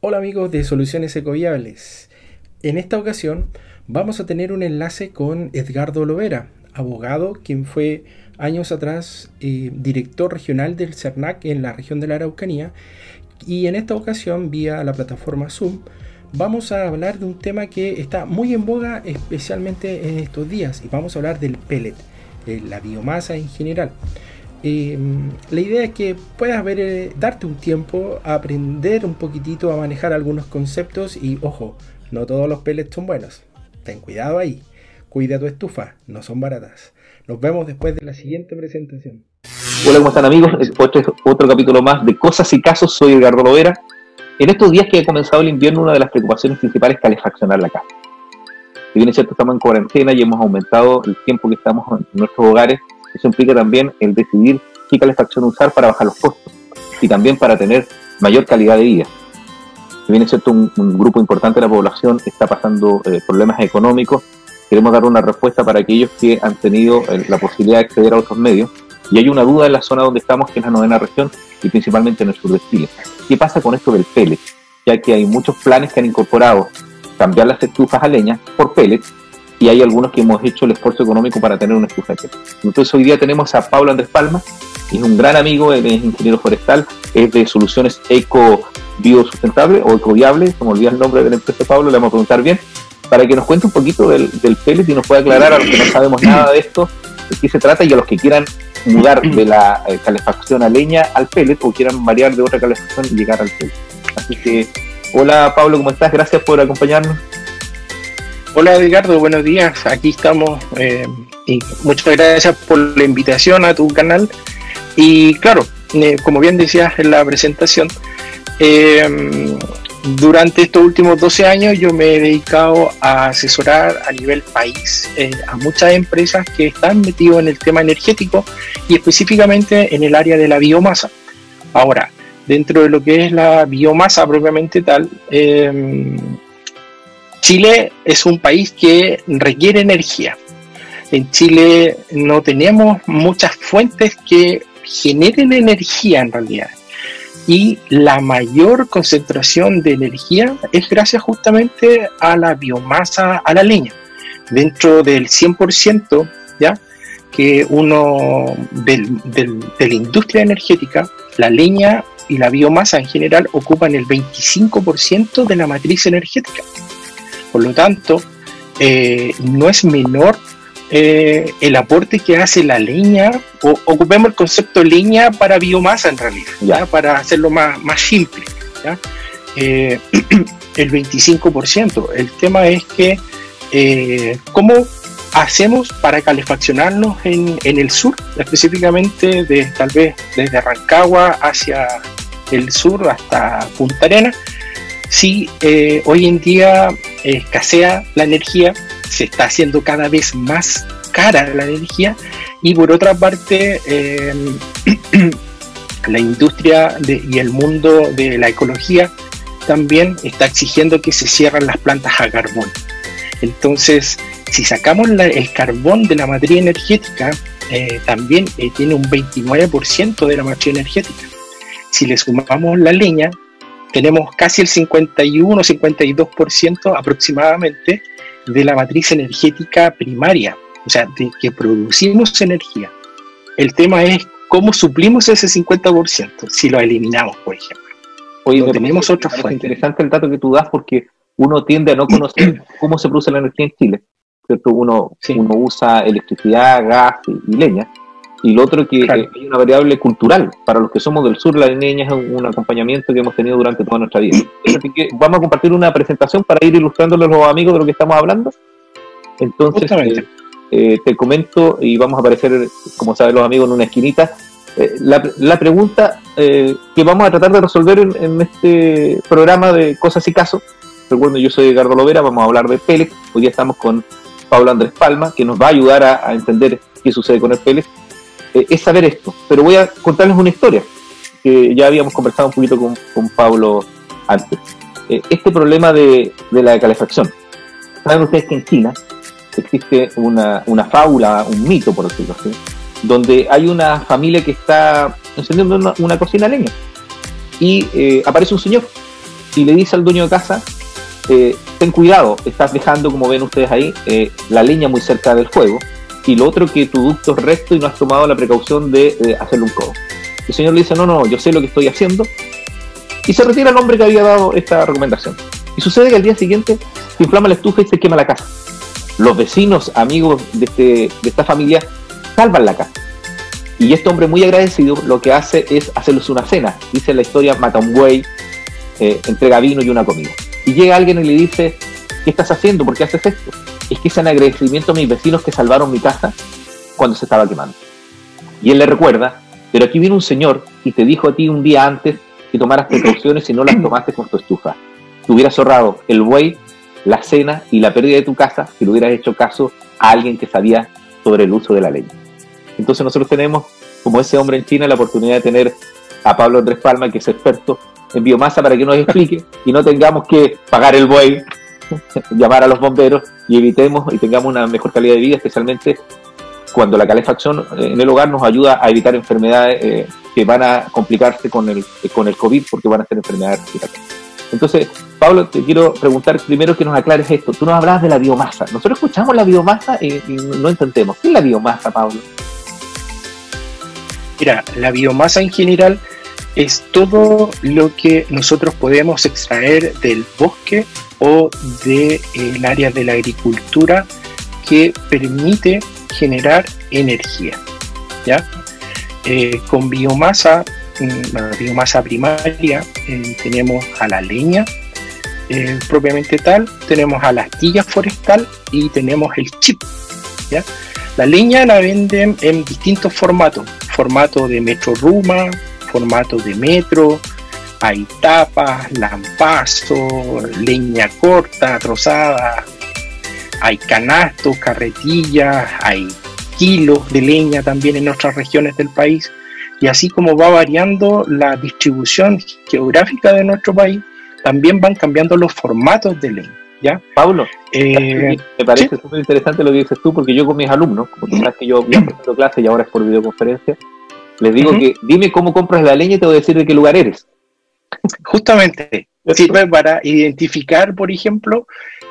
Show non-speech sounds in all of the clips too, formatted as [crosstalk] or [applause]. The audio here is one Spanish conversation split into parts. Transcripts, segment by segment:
Hola amigos de Soluciones Ecoviables. En esta ocasión vamos a tener un enlace con Edgardo Lovera, abogado quien fue años atrás eh, director regional del CERNAC en la región de la Araucanía y en esta ocasión vía la plataforma Zoom vamos a hablar de un tema que está muy en boga especialmente en estos días y vamos a hablar del pellet, de la biomasa en general. Em, la idea es que puedas ver, eh, darte un tiempo a aprender un poquitito a manejar algunos conceptos y ojo, no todos los pellets son buenos. Ten cuidado ahí. Cuida tu estufa, no son baratas. Nos vemos después de la siguiente presentación. Hola, ¿cómo están amigos? Otro, otro capítulo más de Cosas y Casos. Soy Edgardo Lovera. En estos días que ha comenzado el invierno, una de las preocupaciones principales es calefaccionar la casa. Si bien es cierto, estamos en cuarentena y hemos aumentado el tiempo que estamos en nuestros hogares, eso implica también el decidir qué calefacción usar para bajar los costos y también para tener mayor calidad de vida. Si bien cierto, un, grupo importante de la población está pasando eh, problemas económicos, queremos dar una respuesta para aquellos que han tenido eh, la posibilidad de acceder a otros medios. Y hay una duda en la zona donde estamos, que es la novena región y principalmente en el sur de Chile. ¿Qué pasa con esto del pellet? Ya que hay muchos planes que han incorporado cambiar las estufas a leña por pellets y hay algunos que hemos hecho el esfuerzo económico para tener estufa de Entonces hoy día tenemos a Pablo Andrés Palma, es un gran amigo, él es ingeniero forestal, es de soluciones eco biosustentable o ecoviable, como olvida el nombre de la empresa Pablo, le vamos a preguntar bien, para que nos cuente un poquito del, del pellet y nos pueda aclarar a los que no sabemos nada de esto, de qué se trata y a los que quieran mudar de la eh, calefacción a leña al pellet o quieran variar de otra calefacción y llegar al pellet. Así que, hola Pablo, ¿cómo estás? Gracias por acompañarnos. Hola Edgardo, buenos días. Aquí estamos eh, y muchas gracias por la invitación a tu canal. Y claro, eh, como bien decías en la presentación, eh, durante estos últimos 12 años yo me he dedicado a asesorar a nivel país a muchas empresas que están metidas en el tema energético y específicamente en el área de la biomasa. Ahora, dentro de lo que es la biomasa propiamente tal, Chile es un país que requiere energía. En Chile no tenemos muchas fuentes que generen energía en realidad. Y la mayor concentración de energía es gracias justamente a la biomasa, a la leña. Dentro del 100%, ¿ya? que uno de la industria energética, la leña y la biomasa en general ocupan el 25% de la matriz energética. Por lo tanto, eh, no es menor eh, el aporte que hace la leña, o ocupemos el concepto leña para biomasa en realidad, ¿ya? para hacerlo más, más simple. Eh, [clears throat] el 25%. El tema es que, ¿cómo hacemos para calefaccionarnos en, en, el sur, específicamente de, tal vez desde Rancagua hacia el sur hasta Punta Arenas? Si hoy en día escasea la energía, se está haciendo cada vez más cara la energía y por otra parte em, [clears throat] la industria y el mundo de la ecología también está exigiendo que se cierren las plantas a carbón. Entonces, si sacamos el carbón de la materia energética, eh, también eh, tiene un 29% de la materia energética. Si le sumamos la leña, tenemos casi el 51-52% aproximadamente de la matriz energética primaria, o sea, de que producimos energía. El tema es cómo suplimos ese 50% si lo eliminamos, por ejemplo. Oye, tenemos otra fuente. interesante el dato que tú das porque uno tiende a no conocer [clears throat] cómo se produce la energía en Chile. Uno, uno usa electricidad, gas y leña, y lo otro que hay una variable cultural. Para los que somos del sur, la leña es un, acompañamiento que hemos tenido durante toda nuestra vida. [clears throat] Así que vamos a compartir una presentación para ir ilustrándole a los amigos de lo que estamos hablando. Entonces, eh, eh, te comento y vamos a aparecer, como saben los amigos, en una esquinita. Eh, la, pregunta que vamos a tratar de resolver en, este programa de Cosas y Casos. Recuerden, yo soy Edgardo Lovera, vamos a hablar de Pélez. Hoy día estamos con Pablo Andrés Palma, que nos va a ayudar a, a entender qué sucede con el Pélez eh, es saber esto. Pero voy a contarles una historia que ya habíamos conversado un poquito con, Pablo antes. Eh, este problema de, la calefacción. Saben ustedes que en China existe una, fábula, un mito, por decirlo así, donde hay una familia que está encendiendo una, cocina leña y eh, aparece un señor y le dice al dueño de casa, eh, ten cuidado, estás dejando, como ven ustedes ahí, la leña muy cerca del fuego, y lo otro que tu ducto es recto y no has tomado la precaución de hacerle un codo. El señor le dice, no, no, yo sé lo que estoy haciendo, y se retira el hombre que había dado esta recomendación. Y sucede que al día siguiente se inflama la estufa y se quema la casa. Los vecinos, amigos de, este, de esta familia, salvan la casa. Y este hombre muy agradecido lo que hace es hacerles una cena. Dice la historia, mata un buey, eh, entrega vino y una comida. Y llega alguien y le dice, ¿qué estás haciendo? ¿Por qué haces esto? Es que es en agradecimiento a mis vecinos que salvaron mi casa cuando se estaba quemando. Y él le recuerda, pero aquí viene un señor y te dijo a ti un día antes que tomaras precauciones y no las tomaste con tu estufa. Te hubieras ahorrado el buey, la cena y la pérdida de tu casa si le hubieras hecho caso a alguien que sabía sobre el uso de la leña. Entonces nosotros tenemos, como ese hombre en China, la oportunidad de tener a Pablo Andrés Palma, que es experto en biomasa, para que nos explique y no tengamos que pagar el buey, [laughs] llamar a los bomberos y evitemos y tengamos una mejor calidad de vida, especialmente cuando la calefacción eh, en el hogar nos ayuda a evitar enfermedades eh, que van a complicarse con el, con el COVID porque van a ser enfermedades respiratorias. Entonces, Pablo, te quiero preguntar primero que nos aclares esto. Tú nos hablabas de la biomasa. Nosotros escuchamos la biomasa y no entendemos. ¿Qué es la biomasa, Pablo? Mira, la biomasa en general es todo lo que nosotros podemos extraer del bosque o del de, área de la agricultura que permite generar energía. ¿ya? Eh, con biomasa, mm, biomasa primaria, eh, tenemos a la leña eh, propiamente tal, tenemos a la astilla forestal y tenemos el chip. ¿ya? La leña la venden en distintos formatos formato de metro ruma, formato de metro, hay tapas, lampazo, leña corta, trozada, hay canastos, carretillas, hay kilos de leña también en otras regiones del país. Y así como va variando la distribución geográfica de nuestro país, también van cambiando los formatos de leña. ¿ya? Pablo, eh, me parece súper interesante lo que dices tú, porque yo con mis alumnos, como tú sabes que yo a clase y ahora es por videoconferencia, les digo que dime cómo compras la leña y te voy a decir de qué lugar eres. Justamente, sirve para identificar, por ejemplo,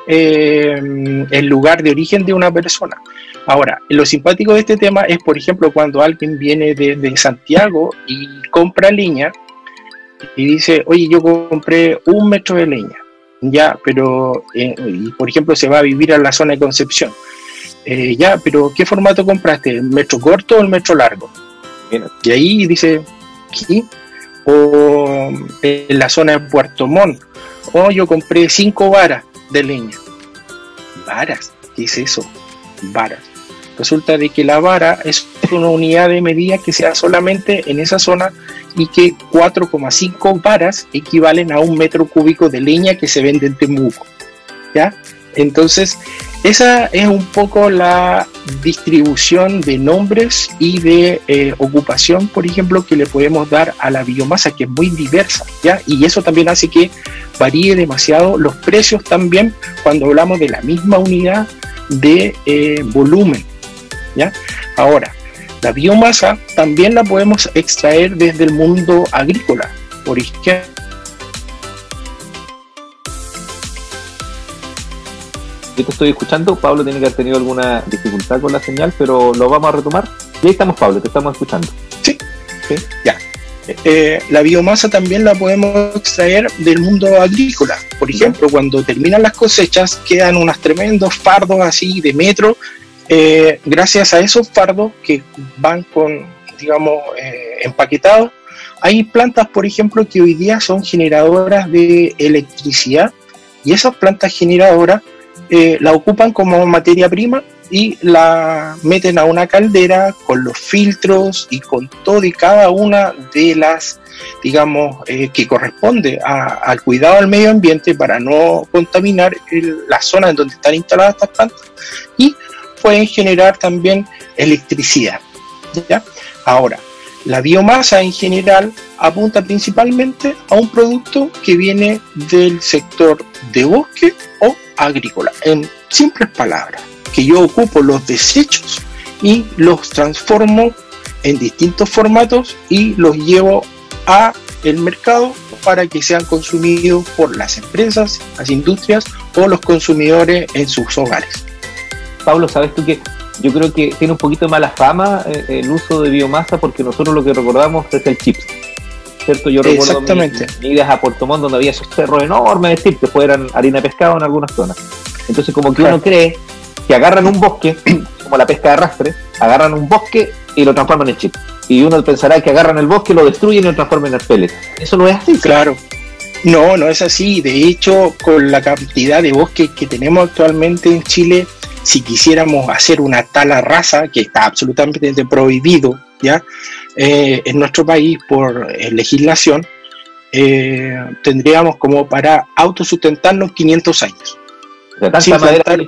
eh, el lugar de origen de una persona. Ahora, lo simpático de este tema es, por ejemplo, cuando alguien viene de, Santiago y compra leña y dice, oye, yo compré un metro de leña, ya, pero, eh, por ejemplo, se va a vivir a la zona de Concepción. Eh, ya, pero ¿qué formato compraste? ¿El metro corto o el metro largo? Y ahí dice, ¿qué? O en la zona de Puerto Montt, oh, yo compré cinco varas de leña. ¿Varas? ¿Qué es eso? Varas. Resulta de que la vara es una unidad de medida que se da solamente en esa zona y que 4,5 varas equivalen a un metro cúbico de leña que se vende en Temuco. ¿Ya? Entonces, esa es un poco la distribución de nombres y de eh, ocupación, por ejemplo, que le podemos dar a la biomasa, que es muy diversa, ¿ya? Y eso también hace que varíe demasiado los precios también cuando hablamos de la misma unidad de eh, volumen, ¿ya? Ahora, la biomasa también la podemos extraer desde el mundo agrícola, por ejemplo yo te estoy escuchando. Pablo tiene que haber tenido alguna dificultad con la señal, pero lo vamos a retomar. Y ahí estamos, Pablo, te estamos escuchando. Sí, ¿Sí? ya. Eh, la biomasa también la podemos extraer del mundo agrícola. Por ejemplo, cuando terminan las cosechas, quedan unos tremendos fardos así de metro. Eh, gracias a esos fardos que van con, digamos, eh, empaquetados, hay plantas, por ejemplo, que hoy día son generadoras de electricidad y esas plantas generadoras eh, la ocupan como materia prima y la meten a una caldera con los filtros y con todo y cada una de las, digamos, eh, que corresponde al cuidado del medio ambiente para no contaminar la zona en donde están instaladas estas plantas y pueden generar también electricidad. ¿ya? Ahora, la biomasa en general apunta principalmente a un producto que viene del sector de bosque o agrícola. En simples palabras, que yo ocupo los desechos y los transformo en distintos formatos y los llevo a el mercado para que sean consumidos por las empresas, las industrias o los consumidores en sus hogares. Pablo, ¿sabes tú que yo creo que tiene un poquito de mala fama eh, el uso de biomasa porque nosotros lo que recordamos es el chips? ¿Cierto? Yo recuerdo Exactamente. idas a Puerto Montt donde había esos cerros enormes de que fueran harina de pescado en algunas zonas. Entonces como que uno cree que agarran un bosque, [clears throat] como la pesca de arrastre, agarran un bosque y lo transforman en chip. Y uno pensará que agarran el bosque, lo destruyen y lo transforman en pellet. Eso no es así. Claro. No, no es así. De hecho, con la cantidad de bosques que tenemos actualmente en Chile, si quisiéramos hacer una tala raza, que está absolutamente prohibido ya eh, en nuestro país por eh, legislación, eh, tendríamos como para autosustentarnos 500 años. Tanta Sin plantar.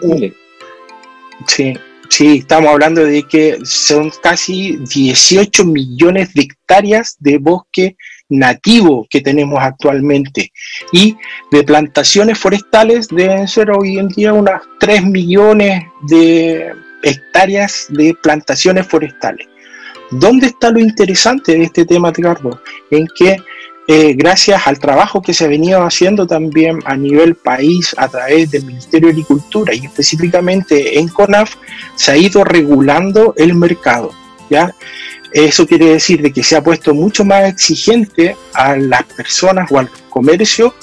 Sí, sí, estamos hablando de que son casi 18 millones de hectáreas de bosque nativo que tenemos actualmente y de plantaciones forestales deben ser hoy en día unas 3 millones de hectáreas de plantaciones forestales. ¿Dónde está lo interesante de este tema, Edgardo? En que eh, gracias al trabajo que se ha venido haciendo también a nivel país a través del Ministerio de Agricultura y específicamente en CONAF, se ha ido regulando el mercado. ¿ya? Eso quiere decir de que se ha puesto mucho más exigente a las personas o al comercio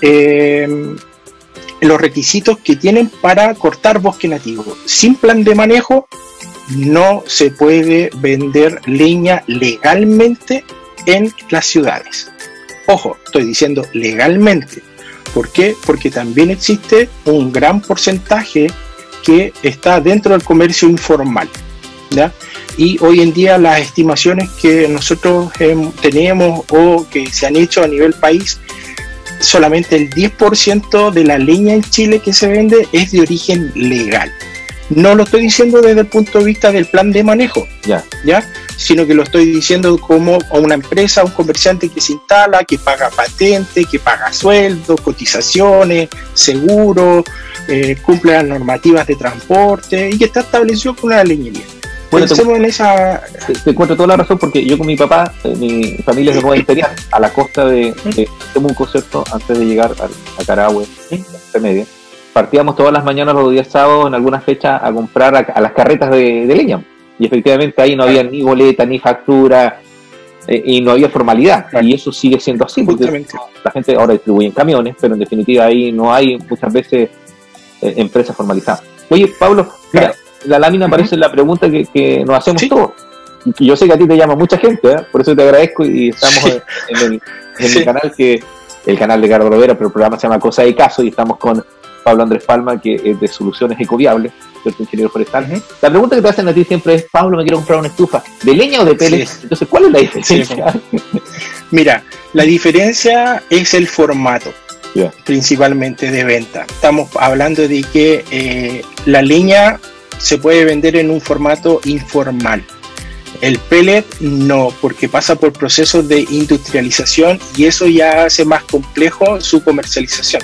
eh, los requisitos que tienen para cortar bosque nativo. Sin plan de manejo no se puede vender leña legalmente en las ciudades. Ojo, estoy diciendo legalmente. ¿Por qué? Porque también existe un gran porcentaje que está dentro del comercio informal. Y hoy en día las estimaciones que nosotros em, tenemos o que se han hecho a nivel país, solamente el 10% de la leña en Chile que se vende es de origen legal. No lo estoy diciendo desde el punto de vista del plan de manejo, Ya. ¿ya? sino que lo estoy diciendo como a una empresa, un comerciante que se instala, que paga patente, que paga sueldos, cotizaciones, seguro, eh, cumple las normativas de transporte y que está establecido con una leñería. Bueno, te- en esa... Te, te encuentro toda la razón porque yo con mi papá, eh, mi familia es de Nueva Imperial, a la costa de, de Temuco, ¿cierto? Antes de llegar a, a Carahue, la media, partíamos todas las mañanas los días sábados en algunas fechas a comprar a, a las carretas de, de leña. Y efectivamente ahí no había ni boleta, ni factura, eh, y no había formalidad. Y eso sigue siendo así. porque Justamente. la gente ahora distribuye en camiones, pero en definitiva ahí no hay muchas veces eh, empresas formalizadas. Oye, Pablo, mira, Claro. la lámina Ujú. parece la pregunta que, que nos hacemos Sí. todos. Y yo sé que a ti te llama mucha gente, ¿eh? por eso te agradezco y estamos Sí. en, en el, en Sí. el canal que el canal de Carlos Lovera, pero el programa se llama Cosa de Caso y estamos con Pablo Andrés Palma, que es de Soluciones Ecoviables, ¿cierto? ingeniero forestal. La pregunta que te hacen a ti siempre es, Pablo, me quiero comprar una estufa, ¿de leña o de pellets? Sí. Entonces, ¿cuál es la diferencia? [laughs] Mira, la diferencia es el formato, principalmente de venta. Estamos hablando de que eh, la leña se puede vender en un formato informal. El pellet no, porque pasa por procesos de industrialización y eso ya hace más complejo su comercialización.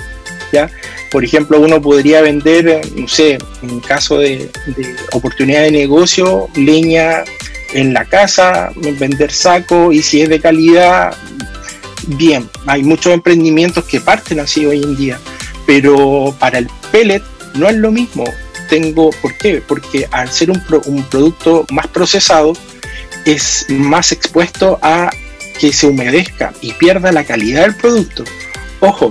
¿ya? Por ejemplo, uno podría vender, eh, no sé, en caso de, oportunidad de negocio, leña en la casa, vender saco y si es de calidad, bien. Hay muchos emprendimientos que parten así hoy en día, pero para el pellet no es lo mismo. Tengo, ¿por qué? Porque al ser un producto más procesado, es más expuesto a que se humedezca y pierda la calidad del producto. Ojo,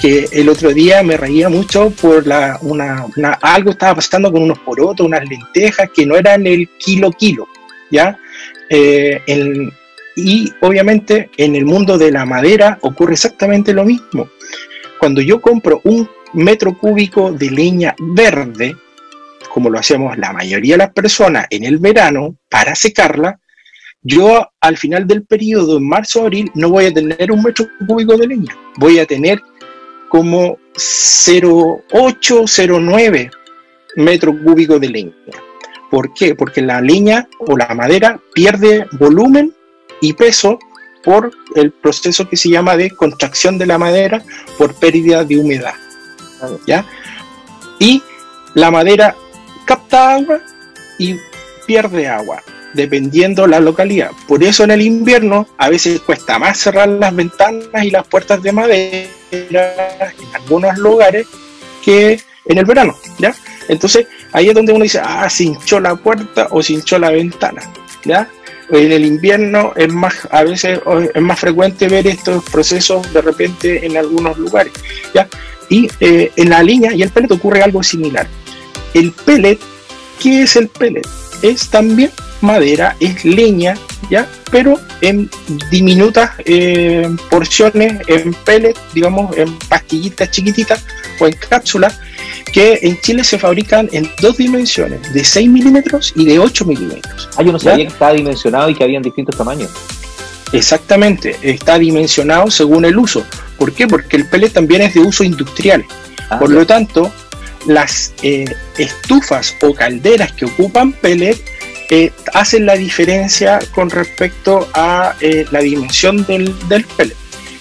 que el otro día me reía mucho por la, una, una- algo estaba pasando con unos porotos, unas lentejas que no eran el kilo kilo, ¿ya? Eh, en- y obviamente en el mundo de la madera ocurre exactamente lo mismo. Cuando yo compro un metro cúbico de leña verde, como lo hacemos la mayoría de las personas en el verano para secarla, yo al final del periodo, en marzo-abril, no voy a tener un metro cúbico de leña, voy a tener como 0,8, 0,9 metro cúbico de leña. ¿Por qué? Porque la leña o la madera pierde volumen y peso por el proceso que se llama de contracción de la madera por pérdida de humedad. ¿ya? Y la madera capta agua y pierde agua. Dependiendo la localidad. Por eso en el invierno a veces cuesta más cerrar las ventanas y las puertas de madera en algunos lugares que en el verano, ¿ya? Entonces ahí es donde uno dice, ah, se la puerta o se la ventana, ¿ya? En el invierno es más, a veces es más frecuente ver estos procesos de repente en algunos lugares, ¿ya? Y eh, en la línea y el pellet ocurre algo similar. El pellet, ¿qué es el pellet? Es también madera, es leña, ¿ya? Pero en diminutas eh, porciones, en pellet, digamos, en pastillitas chiquititas o en cápsulas, que en Chile se fabrican en dos dimensiones, de 6 milímetros y de 8 milímetros. Ah, yo no sabía que estaba dimensionado y que habían distintos tamaños. Exactamente, está dimensionado según el uso. ¿Por qué? Porque el pellet también es de uso industrial. Ah, Por lo tanto, las eh, estufas o calderas que ocupan pellet eh, hacen la diferencia con respecto a eh, la dimensión del, del pellet.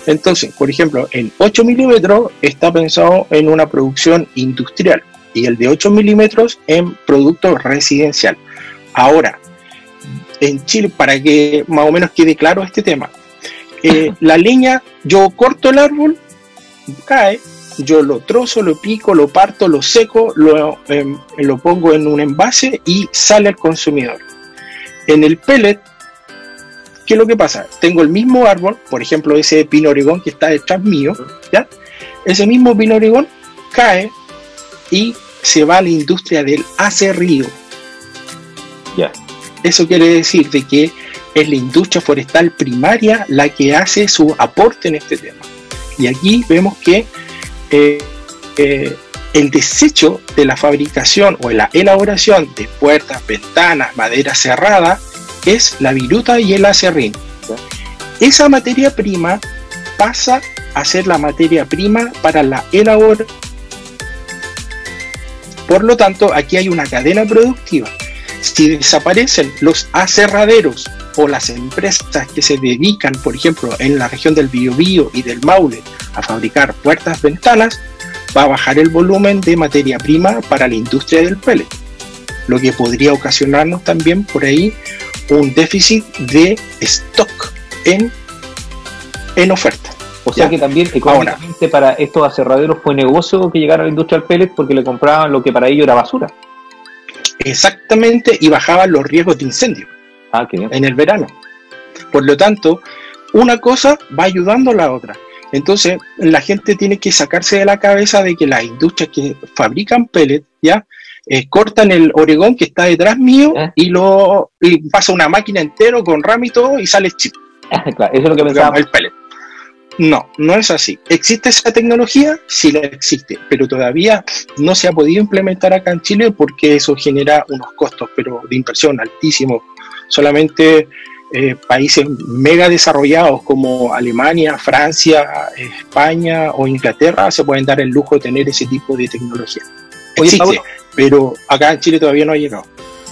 Entonces, por ejemplo, el 8 milímetros está pensado en una producción industrial y el de 8 milímetros en producto residencial. Ahora, en Chile, para que más o menos quede claro este tema, [laughs] la leña, yo corto el árbol, cae, yo lo trozo, lo pico, lo parto, lo seco, lo, em, lo pongo en un envase y sale al consumidor. En el pellet, ¿qué es lo que pasa? Tengo el mismo árbol, por ejemplo, ese pino origón que está detrás mío, ¿ya? Ese mismo pino origón cae y se va a la industria del acerrío. Ya. Eso quiere decir de que es la industria forestal primaria la que hace su aporte en este tema. Y aquí vemos que eh, eh, el desecho de la fabricación o la elaboración de puertas, ventanas, madera cerrada es la viruta y el acerrín. Esa materia prima pasa a ser la materia prima para la elaboración. Por lo tanto, aquí hay una cadena productiva si desaparecen los aserraderos o las empresas que se dedican, por ejemplo, en la región del Biobío y del Maule a fabricar puertas, ventanas, va a bajar el volumen de materia prima para la industria del pellet, lo que podría ocasionarnos también por ahí un déficit de stock en, en oferta. O sea que también económicamente para estos aserraderos fue negocio que llegara a la industria del pellet porque le compraban lo que para ellos era basura. Exactamente, y bajaban los riesgos de incendio ah, en el verano. Por lo tanto, una cosa va ayudando a la otra. Entonces, la gente tiene que sacarse de la cabeza de que las industrias que fabrican pellets, ¿ya? Eh, cortan el oregón que está detrás mío ¿Eh? y lo pasa una máquina entero con RAM y todo y sale chip. [laughs] claro, eso es lo que pensaba. El pellet. No, no es así. ¿Existe esa tecnología? Sí la existe, pero todavía no se ha podido implementar acá en Chile porque eso genera unos costos pero de inversión altísimos. Solamente eh, países mega desarrollados como Alemania, Francia, España o Inglaterra se pueden dar el lujo de tener ese tipo de tecnología. Existe, pero acá en Chile todavía no ha llegado.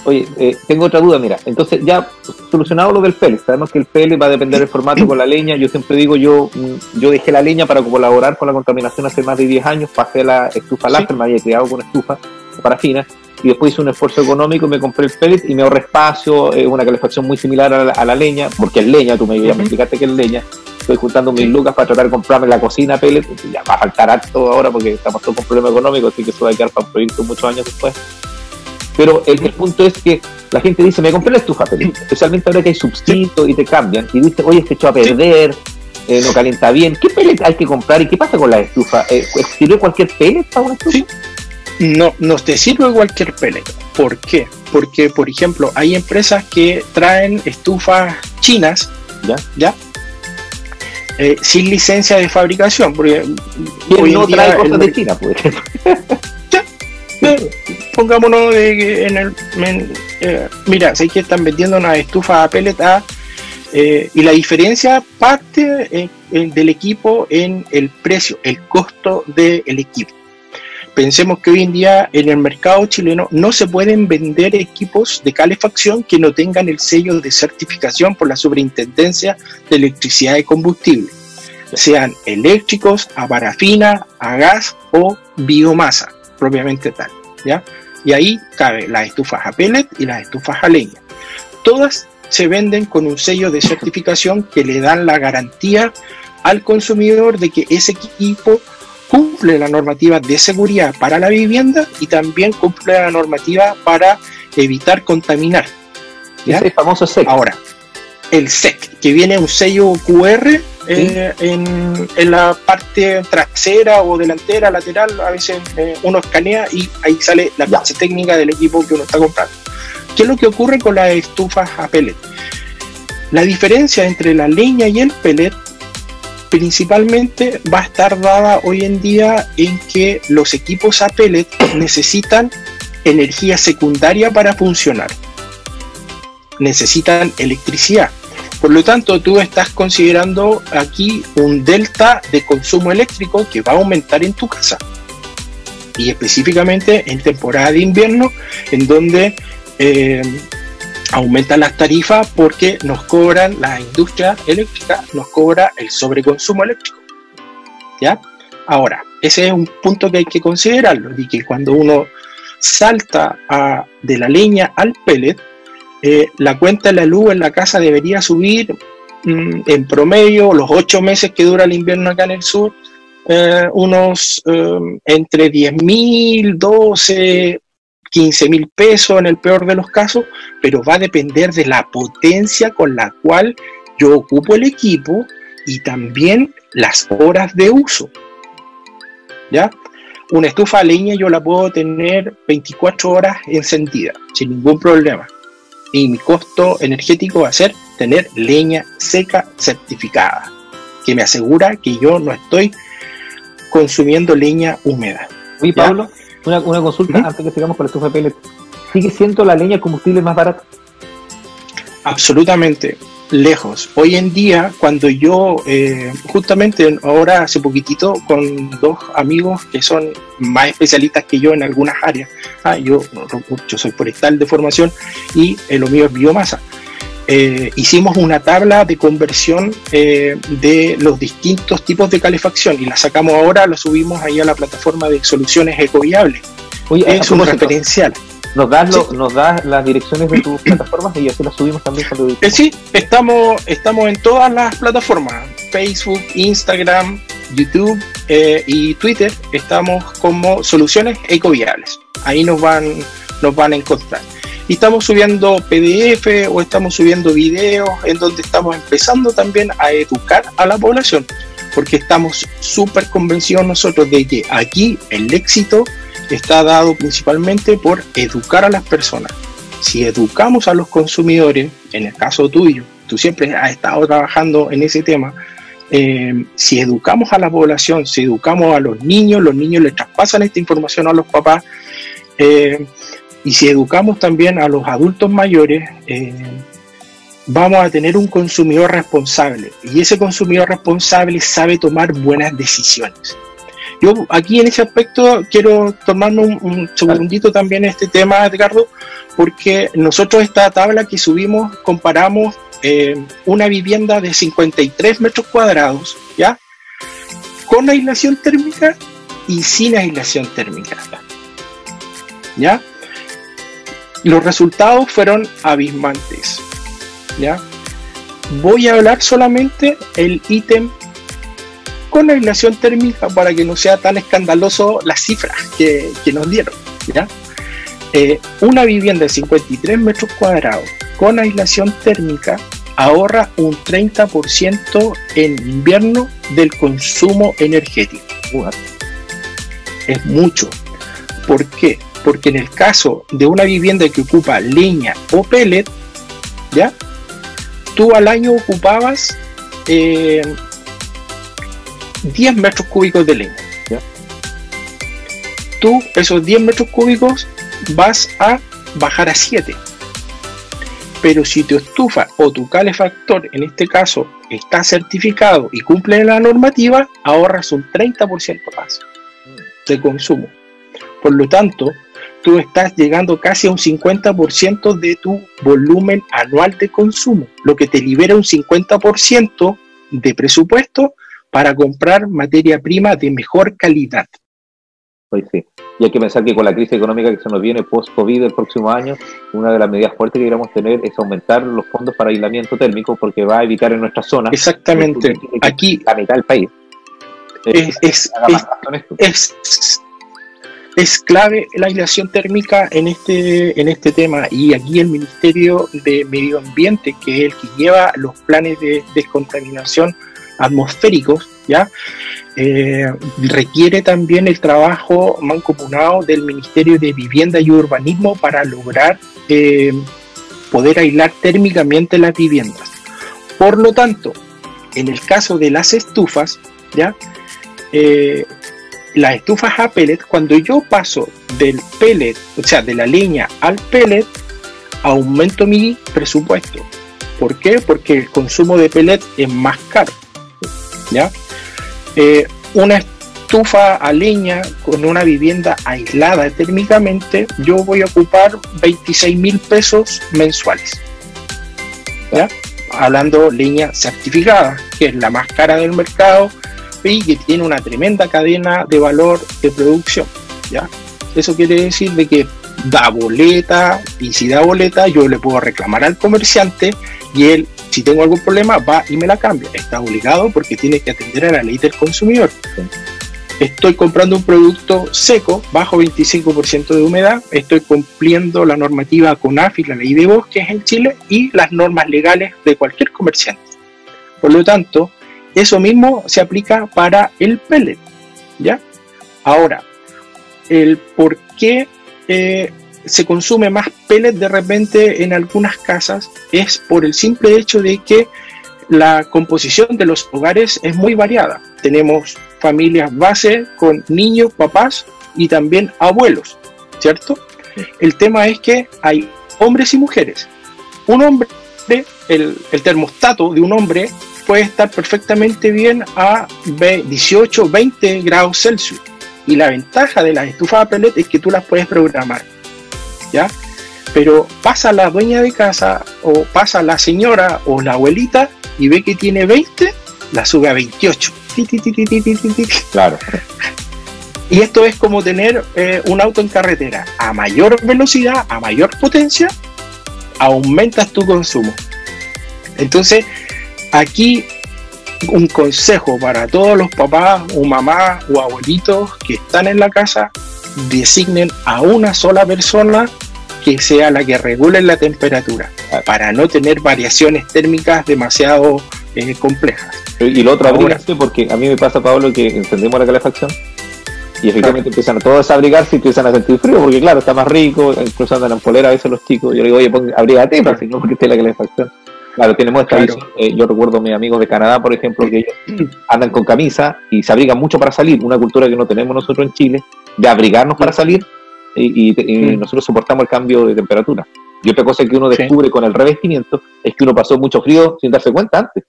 Oye, eh, tengo otra duda, mira, entonces ya solucionado lo del pellet, sabemos que el pellet va a depender del formato con la leña, yo siempre digo, yo mm, yo dejé la leña para colaborar con la contaminación hace más de 10 años, pasé a la estufa láser, me había criado con estufa parafina, y después hice un esfuerzo económico y me compré el pellet y me ahorré espacio, eh, una calefacción muy similar a la, leña, porque es leña, tú me, ya me explicaste que es leña, estoy juntando mis lucas para tratar de comprarme la cocina pellet, ya va a faltar alto ahora porque estamos todos con problemas económicos, así que eso va a quedar para un proyecto muchos años después. Pero el, punto es que la gente dice, me compré la estufa, especialmente ahora que hay substituto y te cambian, y dice, oye, se echó a perder, eh, no calienta bien. ¿Qué pellet hay que comprar y qué pasa con la estufa? Eh, ¿Sirve cualquier pellet para una estufa? No, no te sirve cualquier pellet. ¿Por qué? Porque, por ejemplo, hay empresas que traen estufas chinas, ¿ya? ¿ya? Eh, sin licencia de fabricación. Porque hoy no trae cosas de China, pues. [laughs] pongámonos en el. Eh, mira, sé que están vendiendo una estufa a pellet eh, y la diferencia parte eh, del equipo en el precio, el costo del equipo. Pensemos que hoy en día en el mercado chileno no se pueden vender equipos de calefacción que no tengan el sello de certificación por la Superintendencia de Electricidad y Combustible, sean eléctricos, a parafina, a gas o biomasa propiamente tal. ¿ya? Y ahí cabe las estufas a pellet y las estufas a leña. todas se venden con un sello de certificación que le dan la garantía al consumidor de que ese equipo cumple la normativa de seguridad para la vivienda y también cumple la normativa para evitar contaminar. Ese famoso SEC. Ahora, el SEC, que viene un sello QR eh, en, la parte trasera o delantera, lateral, a veces eh, uno escanea y ahí sale la base técnica del equipo que uno está comprando. ¿Qué es lo que ocurre con las estufas a pellet? La diferencia entre la leña y el pellet principalmente va a estar dada hoy en día en que los equipos a pellet necesitan energía secundaria para funcionar. Necesitan electricidad. Por lo tanto, tú estás considerando aquí un delta de consumo eléctrico que va a aumentar en tu casa. Y específicamente en temporada de invierno, en donde eh, aumentan las tarifas porque nos cobran, la industria eléctrica nos cobra el sobreconsumo eléctrico. ¿Ya? Ahora, ese es un punto que hay que considerarlo, y que cuando uno salta de la leña al pellet, eh, la cuenta de la luz en la casa debería subir mm, en promedio los ocho meses que dura el invierno acá en el sur, eh, unos eh, entre 10 mil, 12, 15 mil pesos en el peor de los casos, pero va a depender de la potencia con la cual yo ocupo el equipo y también las horas de uso. ¿Ya? Una estufa a leña yo la puedo tener 24 horas encendida, sin ningún problema. Y mi costo energético va a ser tener leña seca certificada, que me asegura que yo no estoy consumiendo leña húmeda. ¿Y Pablo, una, consulta antes que sigamos con la estufa pellet. ¿Sigue siendo la leña combustible más barata? Absolutamente, lejos. Hoy en día, cuando yo, eh, justamente ahora hace poquitito, con dos amigos que son más especialistas que yo en algunas áreas, ah, yo, yo soy forestal de formación y lo mío es biomasa. Eh, hicimos una tabla de conversión eh, de los distintos tipos de calefacción y la sacamos ahora, la subimos ahí a la plataforma de soluciones ecoviables. es un referencial. ¿Nos das, ¿Nos das las direcciones de tus [clears throat] plataformas y así las subimos también cuando eh, Sí, estamos, estamos en todas las plataformas, Facebook, Instagram, YouTube y Twitter, estamos como soluciones ecoviables. Ahí nos van, nos van a encontrar y estamos subiendo PDF o estamos subiendo videos en donde estamos empezando también a educar a la población, porque estamos súper convencidos nosotros de que aquí el éxito está dado principalmente por educar a las personas. Si educamos a los consumidores, en el caso tuyo, tú siempre has estado trabajando en ese tema, eh, si educamos a la población, si educamos a los niños, los niños les traspasan esta información a los papás, eh, y si educamos también a los adultos mayores, eh, vamos a tener un consumidor responsable. Y ese consumidor responsable sabe tomar buenas decisiones. Yo aquí en ese aspecto quiero tomarme un, segundito también este tema, Edgardo, porque nosotros esta tabla que subimos comparamos eh, una vivienda de 53 metros cuadrados, ¿ya? Con aislación térmica y sin aislación térmica. ¿Ya? Los resultados fueron abismantes. ¿ya? Voy a hablar solamente el ítem con aislación térmica para que no sea tan escandaloso las cifras que, nos dieron. ¿ya? Eh, una vivienda de 53 metros cuadrados con aislación térmica ahorra un 30% en invierno del consumo energético. Es mucho. ¿Por qué? Porque en el caso de una vivienda que ocupa leña o pellet, ¿ya? Tú al año ocupabas 10 eh, metros cúbicos de leña, Tú esos 10 metros cúbicos vas a bajar a 7. Pero si tu estufa o tu calefactor, en este caso, está certificado y cumple la normativa, ahorras un 30% más de consumo. Por lo tanto, tú estás llegando casi a un 50% de tu volumen anual de consumo, lo que te libera un 50% de presupuesto para comprar materia prima de mejor calidad. Pues sí. Y hay que pensar que con la crisis económica que se nos viene post-COVID el próximo año, una de las medidas fuertes que queremos tener es aumentar los fondos para aislamiento térmico porque va a evitar en nuestra zona. Exactamente. Aquí. La mitad del país. Es, es, es, es, clave la aislación térmica en este, en este tema y aquí el Ministerio de Medio Ambiente, que es el que lleva los planes de descontaminación atmosféricos, ¿ya? Eh, requiere también el trabajo mancomunado del Ministerio de Vivienda y Urbanismo para lograr eh, poder aislar térmicamente las viviendas. Por lo tanto, en el caso de las estufas, ¿ya? Eh, las estufas a pellet, cuando yo paso del pellet, o sea, de la leña al pellet, aumento mi presupuesto. ¿Por qué? Porque el consumo de pellet es más caro. ¿ya? Eh, una estufa a leña con una vivienda aislada térmicamente, yo voy a ocupar 26 mil pesos mensuales. ¿ya? Hablando leña certificada, que es la más cara del mercado y que tiene una tremenda cadena de valor de producción. ¿ya? Eso quiere decir de que da boleta y si da boleta yo le puedo reclamar al comerciante y él si tengo algún problema, va y me la cambia. Está obligado porque tiene que atender a la ley del consumidor. Estoy comprando un producto seco, bajo 25% de humedad, estoy cumpliendo la normativa CONAFI, la ley de bosques en Chile y las normas legales de cualquier comerciante. Por lo tanto, eso mismo se aplica para el pellet. ¿ya? Ahora, el por qué eh, se consume más pellet de repente en algunas casas es por el simple hecho de que la composición de los hogares es muy variada. Tenemos familias base con niños, papás y también abuelos, ¿cierto? El tema es que hay hombres y mujeres. Un hombre, el, el termostato de un hombre puede estar perfectamente bien a 18, 20 grados Celsius. Y la ventaja de las estufas a pellet es que tú las puedes programar ¿ya? Pero pasa la dueña de casa o pasa la señora o la abuelita y ve que tiene 20, la sube a 28. Claro. Y esto es como tener eh, un auto en carretera. A mayor velocidad, a mayor potencia, aumentas tu consumo. Entonces, aquí un consejo para todos los papás o mamás o abuelitos que están en la casa, designen a una sola persona que sea la que regule la temperatura, para no tener variaciones térmicas demasiado eh, complejas. Y lo otro, abrigarse, porque a mí me pasa, Pablo, que encendemos la calefacción y efectivamente empiezan a todos a abrigarse y empiezan a sentir frío, porque claro, está más rico, incluso andan en polera a veces los chicos. Yo le digo, oye, pon, abrígate, para no porque esté la calefacción. Claro, tenemos esta eh, yo recuerdo a mis amigos de Canadá, por ejemplo, que ellos [clears throat] andan con camisa y se abrigan mucho para salir, una cultura que no tenemos nosotros en Chile, de abrigarnos para salir y, nosotros soportamos el cambio de temperatura. Y otra cosa que uno descubre con el revestimiento es que uno pasó mucho frío sin darse cuenta antes.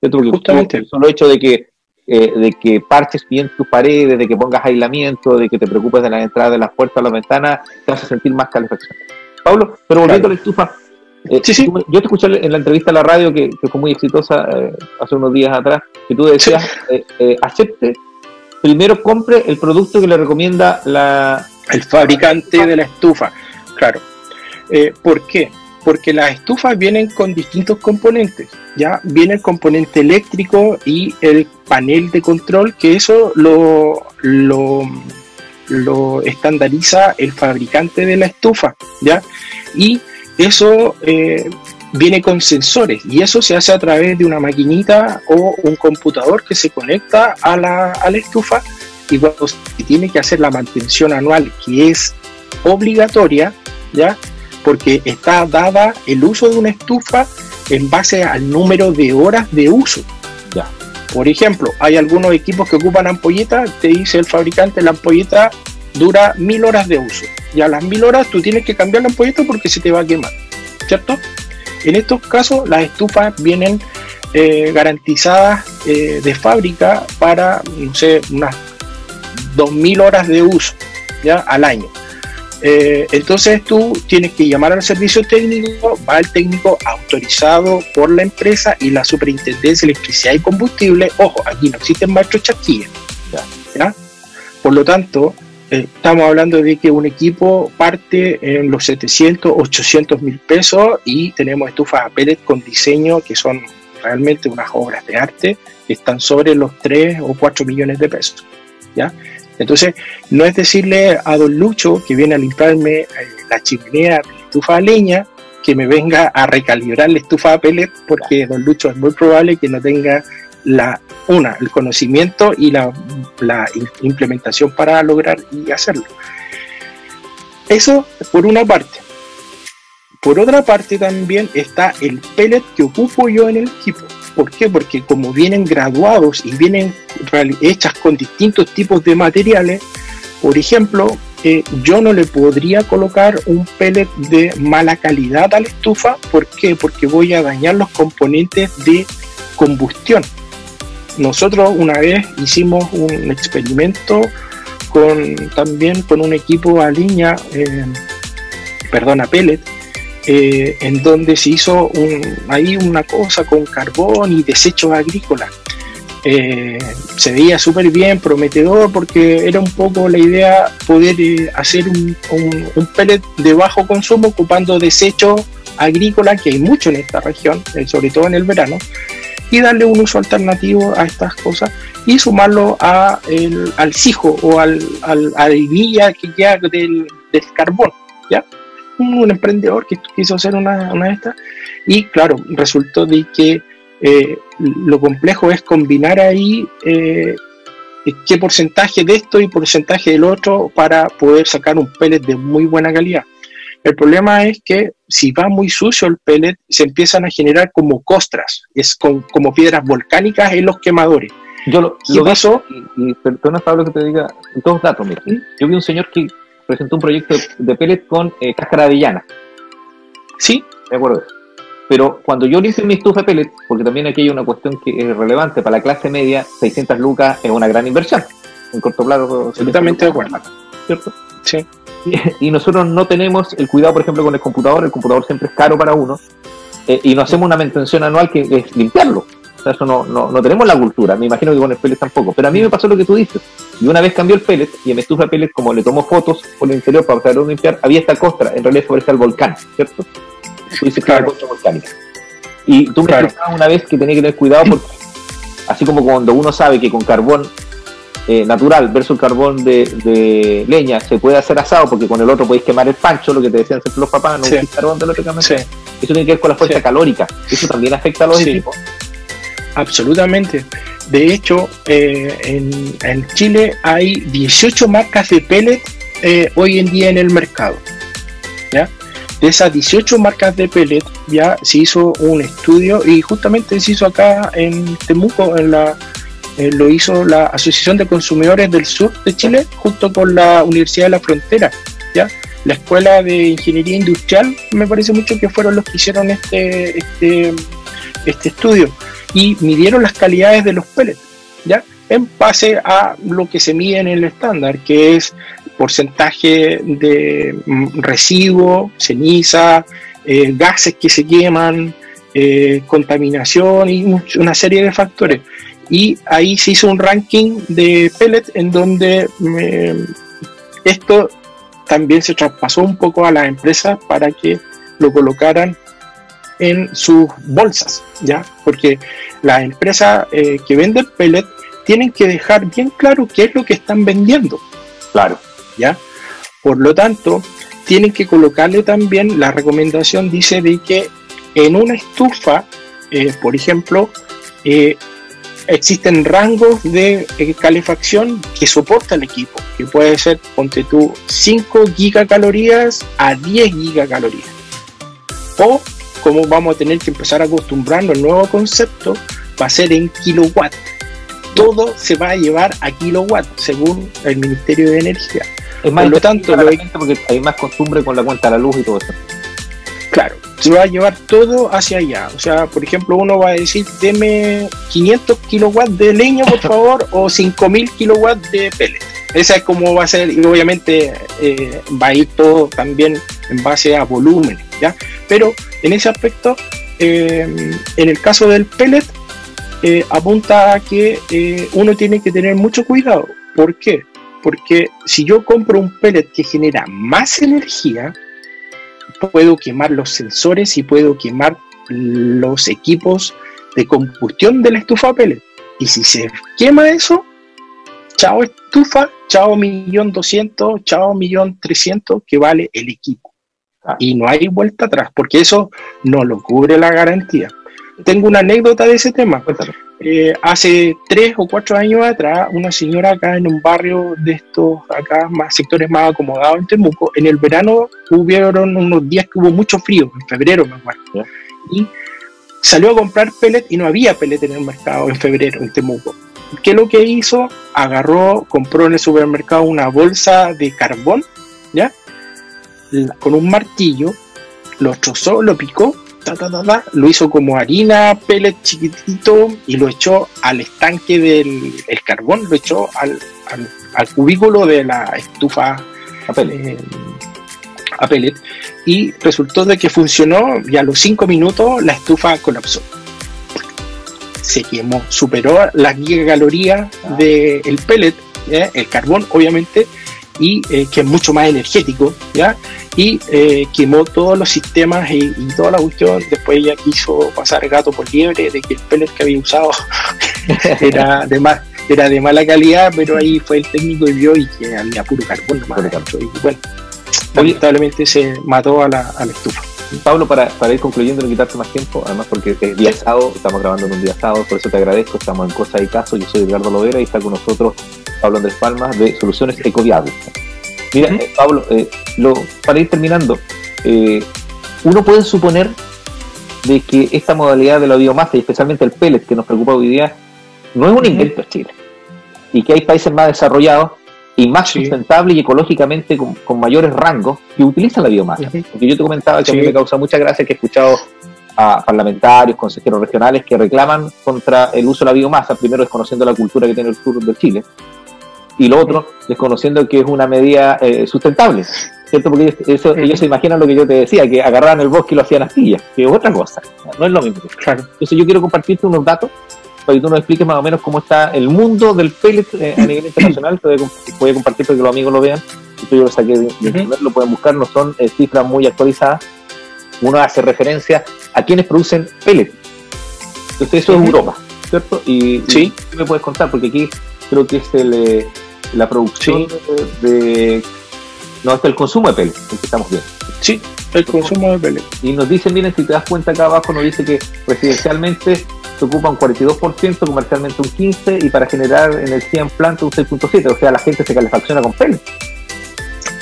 Porque Justamente. el solo hecho de que, eh, de que parches bien tus paredes, de que pongas aislamiento, de que te preocupes de las entradas de las puertas, las ventanas, te hace sentir más calefacción. Pablo, pero volviendo a la estufa, eh, sí, sí. yo te escuché en la entrevista a la radio que, fue muy exitosa eh, hace unos días atrás, que tú decías, acepte primero compre el producto que le recomienda la... El fabricante de la estufa, claro. Eh, ¿Por qué? Porque las estufas vienen con distintos componentes. Ya viene el componente eléctrico y el panel de control, que eso lo, lo, lo estandariza el fabricante de la estufa. ¿ya? Y eso eh, viene con sensores y eso se hace a través de una maquinita o un computador que se conecta a la, a la estufa y cuando se tiene que hacer la mantención anual que es obligatoria, ¿ya? Porque está dada el uso de una estufa en base al número de horas de uso. ¿ya? Por ejemplo, hay algunos equipos que ocupan ampolletas, te dice el fabricante, la ampolleta dura mil horas de uso. Y a las mil horas tú tienes que cambiar la ampolleta porque se te va a quemar, ¿cierto? En estos casos, las estufas vienen eh, garantizadas eh, de fábrica para, no sé, unas 2.000 horas de uso ¿ya? al año. Eh, entonces tú tienes que llamar al servicio técnico, va el técnico autorizado por la empresa y la superintendencia de electricidad y combustible. Ojo, aquí no existen maestros chasquillas. ¿ya? Por lo tanto, estamos hablando de que un equipo parte en los 700, 800 mil pesos y tenemos estufas a pellet con diseño que son realmente unas obras de arte que están sobre los 3 o 4 millones de pesos. ¿ya? Entonces, no es decirle a don Lucho que viene a limpiarme eh, la chimenea, la estufa a leña, que me venga a recalibrar la estufa a pellet, porque don Lucho es muy probable que no tenga la una, el conocimiento y la, la implementación para lograr y hacerlo. Eso por una parte. Por otra parte también está el pellet que ocupo yo en el equipo. ¿Por qué? Porque como vienen graduados y vienen hechas con distintos tipos de materiales, por ejemplo, eh, yo no le podría colocar un pellet de mala calidad a la estufa. ¿Por qué? Porque voy a dañar los componentes de combustión. Nosotros una vez hicimos un experimento con también con un equipo a línea, eh, perdón, a pellet, eh, en donde se hizo un, ahí una cosa con carbón y desechos agrícolas. Eh, se veía súper bien, prometedor, porque era un poco la idea poder eh, hacer un, un, pellet de bajo consumo ocupando desechos agrícolas, que hay mucho en esta región, sobre todo en el verano, y darle un uso alternativo a estas cosas y sumarlo a el, al cijo o al, al, a la que queda del, del carbón. ¿ya? un, emprendedor que quiso hacer una, una, de estas y claro, resultó de que eh, lo complejo es combinar ahí eh, qué porcentaje de esto y porcentaje del otro para poder sacar un pellet de muy buena calidad. El problema es que si va muy sucio el pellet, se empiezan a generar como costras, es como piedras volcánicas en los quemadores. Yo lo, lo y, y, perdona Pablo que te diga dos datos, mira. Yo vi un señor que presentó un proyecto de pellet con eh, cáscara de avellana. Sí. De acuerdo. Pero cuando yo hice mi estufa de pellet, porque también aquí hay una cuestión que es relevante para la clase media, 600 lucas es una gran inversión. En corto plazo. Absolutamente de acuerdo. ¿Cierto? Sí. Y, nosotros no tenemos el cuidado, por ejemplo, con el computador. El computador siempre es caro para uno. Eh, y no hacemos una mantención anual que es limpiarlo eso no, no, tenemos la cultura. Me imagino que con el pellet tampoco. Pero a mí me pasó lo que tú dices. Y una vez cambió el pellet y en mi estufa de pellet, como le tomo fotos por el interior para poderlo limpiar, había esta costra. En realidad parece al volcán, ¿cierto? Tú dices que costra volcánica. Y tú me claro. una vez que tenía que tener cuidado porque, así como cuando uno sabe que con carbón eh, natural versus carbón de, leña se puede hacer asado porque con el otro podéis quemar el pancho, lo que te decían siempre los papás, no sí. carbón de lo que sí. Eso tiene que ver con la fuerza calórica. Eso también afecta a los equipos. Absolutamente. De hecho, eh, en, Chile hay 18 marcas de pellet eh, hoy en día en el mercado. ¿ya? De esas 18 marcas de pellet ya se hizo un estudio y justamente se hizo acá en Temuco, en la, eh, lo hizo la Asociación de Consumidores del Sur de Chile junto con la Universidad de la Frontera. ¿ya? La Escuela de Ingeniería Industrial me parece mucho que fueron los que hicieron este, este, este estudio y midieron las calidades de los pellets, ¿ya? En base a lo que se mide en el estándar, que es porcentaje de mm, residuo, ceniza, eh, gases que se queman, eh, contaminación y una serie de factores. Y ahí se hizo un ranking de pellets en donde esto también se traspasó un poco a las empresas para que lo colocaran en sus bolsas, ¿ya? Porque las empresas eh, que venden pellet tienen que dejar bien claro qué es lo que están vendiendo. Claro. ¿Ya? Por lo tanto, tienen que colocarle también la recomendación, dice de que en una estufa, eh, por ejemplo, eh, existen rangos de calefacción que soporta el equipo, que puede ser, ponte tú, 5 gigacalorías a 10 gigacalorías. O cómo vamos a tener que empezar a acostumbrarnos al nuevo concepto, va a ser en kilowatt. Todo se va a llevar a kilowatt, según el Ministerio de Energía. Es más, Por lo tanto, lo porque hay más costumbre con la cuenta de la luz y todo eso. Claro, se va a llevar todo hacia allá. O sea, por ejemplo, uno va a decir, deme 500 kilowatts de leña, por [laughs] favor, o 5000 kilowatts de pellet. Esa es como va a ser, y obviamente eh, va a ir todo también en base a volumen, ¿ya? Pero en ese aspecto, eh, en el caso del pellet, eh, apunta a que eh, uno tiene que tener mucho cuidado. ¿Por qué? porque si yo compro un pellet que genera más energía, puedo quemar los sensores y puedo quemar los equipos de combustión de la estufa pellet. Y si se quema eso, chao estufa, chao millón doscientos, chao millón trescientos que vale el equipo. Ah. Y no hay vuelta atrás, porque eso no lo cubre la garantía. Tengo una anécdota de ese tema. Eh, hace tres o cuatro años atrás, una señora acá en un barrio de estos, acá, más sectores más acomodados en Temuco, en el verano hubieron unos días que hubo mucho frío, en febrero me acuerdo. Y salió a comprar pellet y no había pellet en el mercado en febrero en Temuco. ¿Qué es lo que hizo? Agarró, compró en el supermercado una bolsa de carbón, ¿ya? Con un martillo, lo trozó, lo picó, lo hizo como harina, pellet chiquitito y lo echó al estanque del carbón, lo echó al, cubículo de la estufa a pellet. Eh, a pellet y resultó de que funcionó y a los 5 minutos la estufa colapsó. Se quemó, superó las gigacalorías del pellet, el carbón obviamente, y eh, que es mucho más energético, ¿ya? y eh, quemó todos los sistemas y, toda la cuestión. Después ella quiso pasar gato por liebre de que el pellet que había usado [laughs] era de más era de mala calidad, pero ahí fue el técnico y vio y que había puro carbón Y bueno, lamentablemente se mató a la, a la estufa. Pablo, para, para, ir concluyendo, no quitarte más tiempo, además porque es día sábado, estamos grabando en un día sábado, por eso te agradezco, estamos en Cosa y Caso, yo soy Edgardo Lovera y está con nosotros Pablo Andrés Palmas de Soluciones Ecoviables. Mira, eh, Pablo, eh, lo, para ir terminando, eh, uno puede suponer de que esta modalidad de la biomasa y especialmente el pellet que nos preocupa hoy día no es un invento en Chile y que hay países más desarrollados y más sustentable y ecológicamente con, mayores rangos que utilizan la biomasa. Porque yo te comentaba que a mí me causa mucha gracia que he escuchado a parlamentarios, consejeros regionales que reclaman contra el uso de la biomasa, primero desconociendo la cultura que tiene el sur de Chile, y lo otro, desconociendo que es una medida eh, sustentable, ¿cierto? Porque eso, ellos se imaginan lo que yo te decía, que agarraban el bosque y lo hacían astillas, que es otra cosa, no es lo mismo. Claro. Entonces yo quiero compartirte unos datos para que tú nos expliques más o menos cómo está el mundo del pellet eh, a nivel internacional. Te voy a, compartir para que los amigos lo vean. Esto yo lo saqué de, internet, lo pueden buscar, no son eh, cifras muy actualizadas. Uno hace referencia a quienes producen pellet. Entonces eso es Europa, ¿cierto? Y, sí. ¿qué me puedes contar? Porque aquí creo que es el, eh, la producción de, No, es el consumo de pellet, el que estamos viendo. Sí, el consumo de pellet. Y nos dicen, miren, si te das cuenta acá abajo, nos dice que presidencialmente se ocupa un 42%, comercialmente un 15% y para generar energía en planta un 6.7%. O sea, la gente se calefacciona con pellet.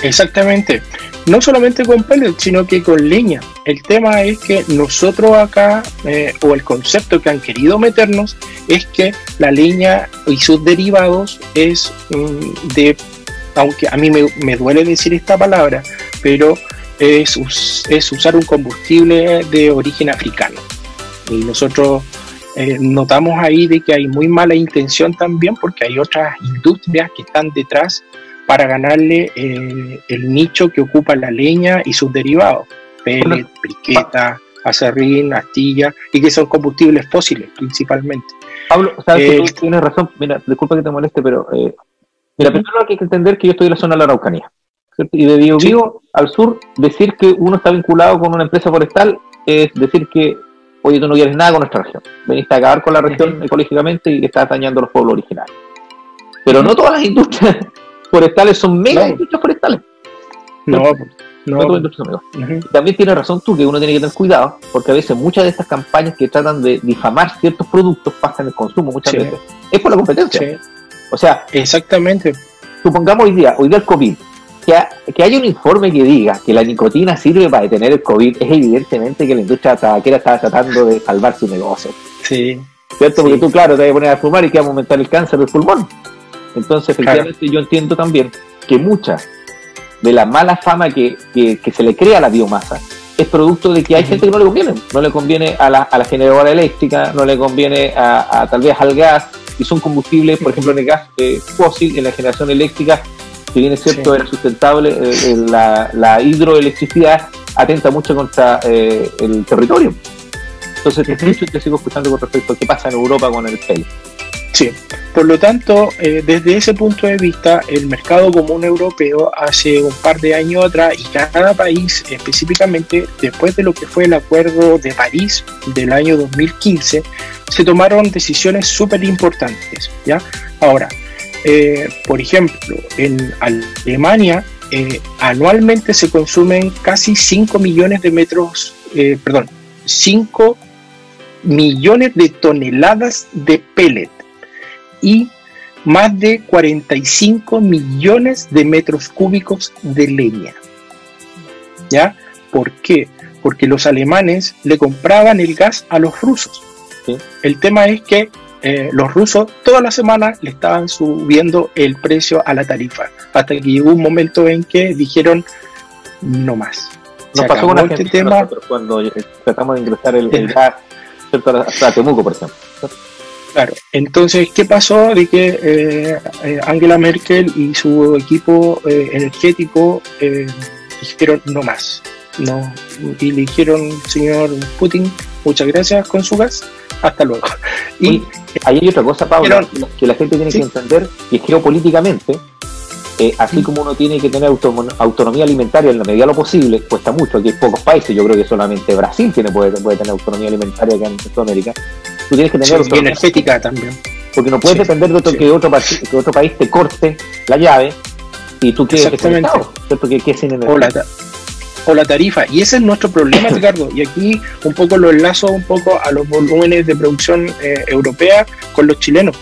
Exactamente. No solamente con pellet, sino que con leña. El tema es que nosotros acá, eh, o el concepto que han querido meternos, es que la leña y sus derivados es mm, de, aunque a mí me, me, duele decir esta palabra, pero es, es usar un combustible de origen africano. Y nosotros eh, notamos ahí de que hay muy mala intención también porque hay otras industrias que están detrás para ganarle eh, el nicho que ocupa la leña y sus derivados, pellet, briqueta, acerrín, astilla, y que son combustibles fósiles principalmente. Pablo, sabes que eh, tienes razón, mira, disculpa que te moleste, pero mira, primero hay que entender que yo estoy en la zona de la Araucanía, y de Biobío al sur, decir que uno está vinculado con una empresa forestal es decir que oye, tú no quieres nada con nuestra región. Veniste a acabar con la región ecológicamente y estás dañando a los pueblos originales. Pero no todas las industrias forestales son mega industrias forestales. No, no. También tienes razón tú que uno tiene que tener cuidado, porque a veces muchas de estas campañas que tratan de difamar ciertos productos pasan el consumo muchas veces. Es por la competencia. O sea, exactamente. Supongamos hoy día, hoy día el COVID, que, haya un informe que diga que la nicotina sirve para detener el COVID, es evidentemente que la industria tabaquera está tratando de salvar su negocio. Sí. ¿Cierto? Porque tú, claro, te vas a poner a fumar y que va a aumentar el cáncer del pulmón. Entonces, efectivamente, yo entiendo también que mucha de la mala fama que, se le crea a la biomasa es producto de que hay gente que no le conviene. No le conviene a la, a la generadora eléctrica, no le conviene a, tal vez al gas, y son combustibles, por ejemplo, en el gas eh, fósil, en la generación eléctrica, si bien es cierto, era sustentable, eh, la, hidroelectricidad atenta mucho contra eh, el territorio. Entonces, te, te sigo escuchando con respecto a qué pasa en Europa con el PEI. Sí, por lo tanto, eh, desde ese punto de vista, el mercado común europeo hace un par de años atrás y cada país específicamente, después de lo que fue el Acuerdo de París del año 2015, se tomaron decisiones súper importantes. ¿ya? Ahora, eh, por ejemplo, en Alemania eh, anualmente se consumen casi 5 millones de metros, perdón, 5 millones de toneladas de pellet y más de 45 millones de metros cúbicos de leña. ¿Ya? ¿Por qué? Porque los alemanes le compraban el gas a los rusos. El tema es que eh, los rusos toda la semana le estaban subiendo el precio a la tarifa, hasta que llegó un momento en que dijeron no más. Nos pasó con este tema cuando tratamos de ingresar el, gas a Temuco, por ejemplo. Claro, entonces, ¿qué pasó? De que eh, eh, Angela Merkel y su equipo eh, energético dijeron no más, no, y le dijeron, señor Putin, muchas gracias con su gas, hasta luego. Y ahí hay otra cosa, Pablo, que la gente tiene que entender, que geopolíticamente, así como uno tiene que tener autonomía alimentaria en la medida de lo posible, cuesta mucho, aquí hay pocos países, yo creo que solamente Brasil tiene, puede, puede tener autonomía alimentaria acá en Sudamérica, tú tienes que tener sí, energética también. Porque no puedes depender de otro, que, otro, que otro país te corte la llave y tú quieres Exactamente. Que, que sin o, la o la tarifa. Y ese es nuestro problema, [laughs] Ricardo. Y aquí un poco lo enlazo un poco a los volúmenes de producción eh, europea con los chilenos.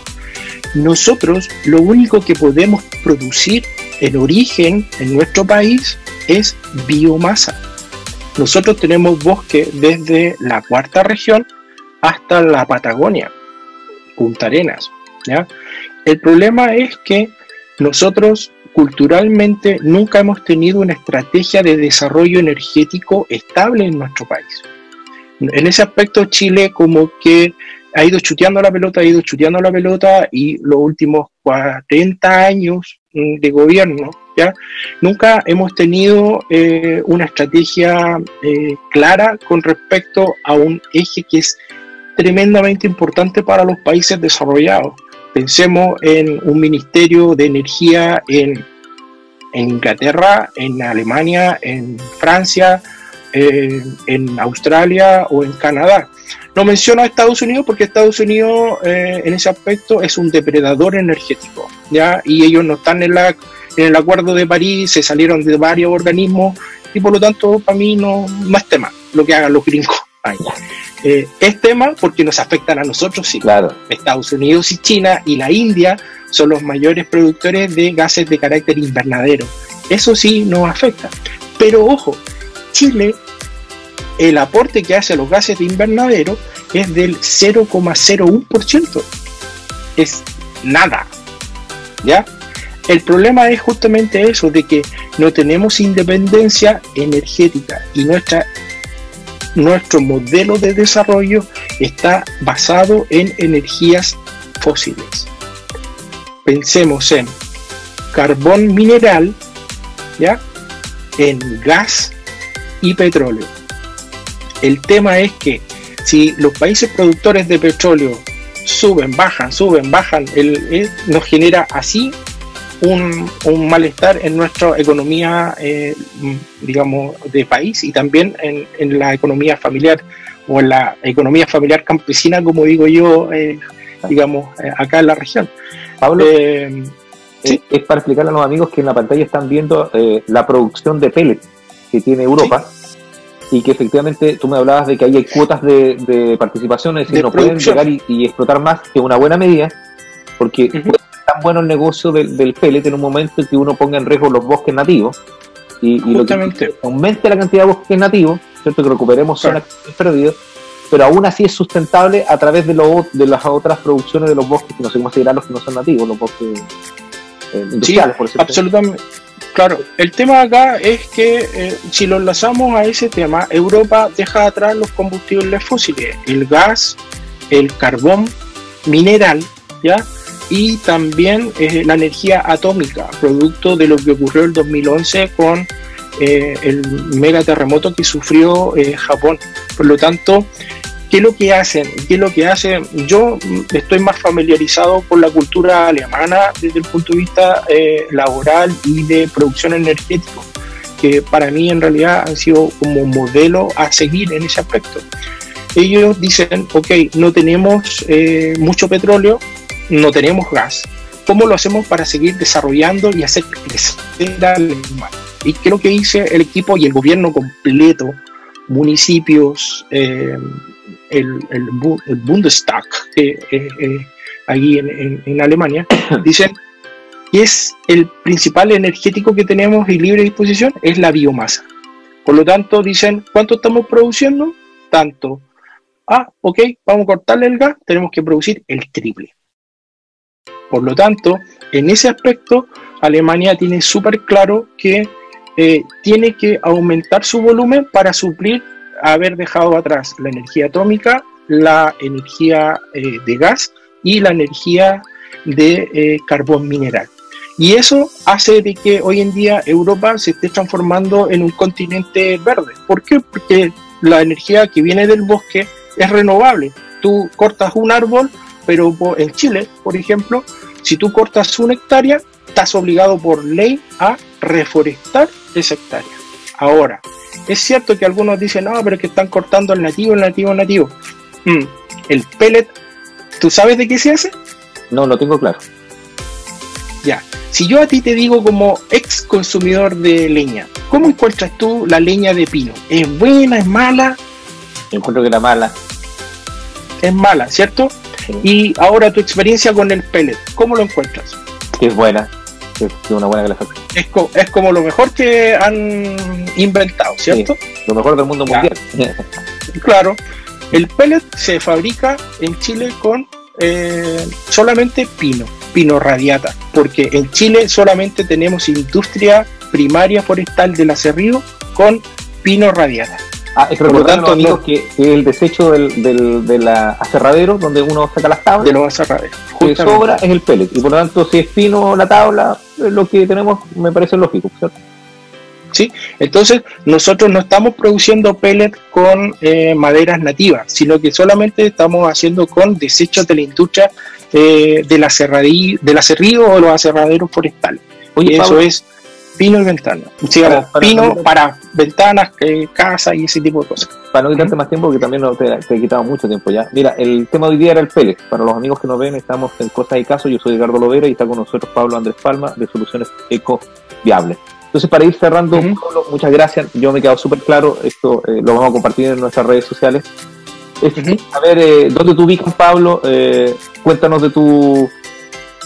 Nosotros lo único que podemos producir en origen en nuestro país es biomasa. Nosotros tenemos bosque desde la cuarta región hasta la Patagonia, Punta Arenas. El problema es que nosotros culturalmente nunca hemos tenido una estrategia de desarrollo energético estable en nuestro país. En ese aspecto Chile como que ha ido chuteando la pelota, ha ido chuteando la pelota y los últimos 40 años mm, de gobierno, ¿ya? Nunca hemos tenido eh, una estrategia eh, clara con respecto a un eje que es tremendamente importante para los países desarrollados. Pensemos en un ministerio de energía en, Inglaterra, en Alemania, en Francia, en Australia o en Canadá. No menciono a Estados Unidos porque Estados Unidos eh, en ese aspecto es un depredador energético, ¿ya? Y ellos no están en, la, en el Acuerdo de París, se salieron de varios organismos y por lo tanto para mí no, no es tema lo que hagan los gringos. Eh, es tema porque nos afectan a nosotros, sí. Claro. Estados Unidos y China y la India son los mayores productores de gases de carácter invernadero. Eso sí nos afecta. Pero ojo, Chile, el aporte que hace a los gases de invernadero es del 0,01%. Es nada. ¿Ya? El problema es justamente eso, de que no tenemos independencia energética y nuestra nuestro modelo de desarrollo está basado en energías fósiles. Pensemos en carbón mineral, ¿ya? en gas y petróleo. El tema es que si los países productores de petróleo suben, bajan, suben, bajan, el, nos genera así un, malestar en nuestra economía, eh, digamos, de país y también en, la economía familiar o en la economía familiar campesina, como digo yo, eh, digamos, eh, acá en la región. Pablo, ¿sí? es para explicarle a los amigos que en la pantalla están viendo la producción de pellets que tiene Europa. Y que efectivamente tú me hablabas de que hay cuotas de, participación, es decir, no pueden llegar y, explotar más que una buena medida, porque tan bueno el negocio del, del pellet en un momento en que uno ponga en riesgo los bosques nativos y, lo que aumente la cantidad de bosques nativos, ¿cierto? que recuperemos zonas perdidas, pero aún así es sustentable a través de, lo, de las otras producciones de los bosques, que no sé cómo se dirán los que no son nativos, los bosques eh, industriales, por ejemplo. Absolutamente. Claro, el tema acá es que eh, si lo enlazamos a ese tema, Europa deja atrás los combustibles fósiles, el gas, el carbón mineral, ¿ya? y también eh, la energía atómica, producto de lo que ocurrió el 2011 con eh, el megaterremoto que sufrió eh, Japón. Por lo tanto, ¿qué es lo que hacen? ¿Qué lo que hacen? Yo estoy más familiarizado con la cultura alemana desde el punto de vista eh, laboral y de producción energética, que para mí en realidad han sido como modelo a seguir en ese aspecto. Ellos dicen, ok, no tenemos eh, mucho petróleo, no tenemos gas. ¿Cómo lo hacemos para seguir desarrollando y hacer crecer al Y creo que dice el equipo y el gobierno completo, municipios, eh, el, el, Bundestag, eh, eh, allí en, Alemania, [coughs] dicen que es el principal energético que tenemos y libre disposición, es la biomasa. Por lo tanto, dicen, ¿cuánto estamos produciendo? Tanto. Ah, ok, vamos a cortarle el gas, tenemos que producir el triple. Por lo tanto, en ese aspecto, Alemania tiene súper claro que eh, tiene que aumentar su volumen para suplir haber dejado atrás la energía atómica, la energía eh, de gas y la energía de eh, carbón mineral. Y eso hace de que hoy en día Europa se esté transformando en un continente verde. ¿Por qué? Porque la energía que viene del bosque es renovable. Tú cortas un árbol, pero en Chile, por ejemplo, si tú cortas una hectárea, estás obligado por ley a reforestar esa hectárea. Ahora, es cierto que algunos dicen, no, pero que están cortando el nativo, el nativo, el nativo. Mm, el pellet, ¿tú sabes de qué se hace? No, lo tengo claro. Ya, si yo a ti te digo como ex consumidor de leña, ¿cómo encuentras tú la leña de pino? ¿Es buena, es mala? Encuentro que era mala. Es mala, ¿cierto? Y ahora tu experiencia con el pellet, ¿cómo lo encuentras? Es buena es una buena Es, es, como lo mejor que han inventado, ¿cierto? lo mejor del mundo mundial. claro. El pellet se fabrica en Chile con eh, solamente pino, pino radiata, porque en Chile solamente tenemos industria primaria forestal del acerrío con pino radiata. Ah, es por lo tanto, amigos, que, el desecho del, del, del, aserradero, donde uno saca las tablas, de los aserraderos, que sobra es el pellet. Y por lo tanto, si es pino la tabla, lo que tenemos me parece lógico, ¿cierto? ¿Sí? Entonces, nosotros no estamos produciendo pellet con eh, maderas nativas, sino que solamente estamos haciendo con desechos de la industria eh, del, aserradillo, o los aserraderos forestales. Oye, eso es pino y ventana. pino para ventanas, eh, casa y ese tipo de cosas. Para no quitarte más tiempo, que también no te, he quitado mucho tiempo ya. Mira, el tema de hoy día era el pellet. Para los amigos que nos ven, estamos en Cosas y Casos. Yo soy Edgardo Lovera y está con nosotros Pablo Andrés Palma de Soluciones Eco Viables. Entonces, para ir cerrando, muchas gracias. Yo me he quedado súper claro. Esto eh, lo vamos a compartir en nuestras redes sociales. A ver, eh, ¿dónde te ubicas, Pablo? cuéntanos de tu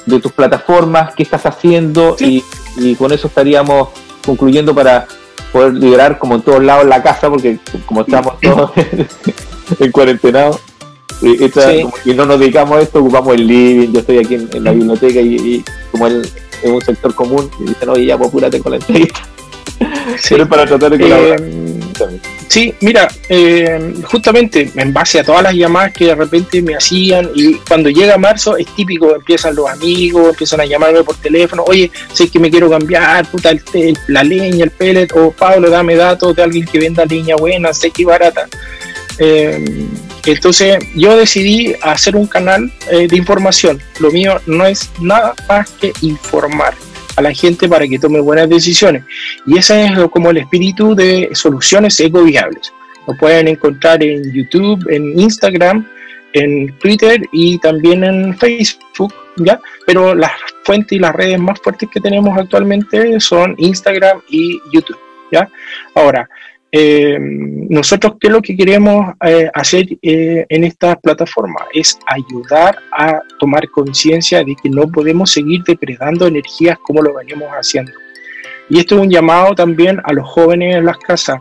de tus plataformas, qué estás haciendo y, con eso estaríamos concluyendo para poder liberar como en todos lados la casa, porque como estamos todos [laughs] en cuarentena, y no nos dedicamos a esto, ocupamos el living, yo estoy aquí en, la biblioteca y, como él es un sector común, y dicen, oye, ya, pues apúrate con la entrevista. [laughs] Pero para tratar de colaborar. Eh, Sí, mira, eh, justamente en base a todas las llamadas que de repente me hacían y cuando llega marzo es típico, empiezan los amigos, empiezan a llamarme por teléfono, oye, sé que me quiero cambiar, puta, la leña, el pellet, o Pablo, dame datos de alguien que venda leña buena, sé que barata. Eh, entonces yo decidí hacer un canal eh, de información. Lo mío no es nada más que informar a la gente para que tome buenas decisiones. Y ese es como el espíritu de soluciones ecoviables. Lo pueden encontrar en YouTube, en Instagram, en Twitter y también en Facebook, ¿ya? Pero las fuentes y las redes más fuertes que tenemos actualmente son Instagram y YouTube, ¿ya? Ahora, eh, nosotros qué es lo que queremos eh, hacer eh, en esta plataforma es ayudar a tomar conciencia de que no podemos seguir depredando energías como lo venimos haciendo. Y esto es un llamado también a los jóvenes en las casas.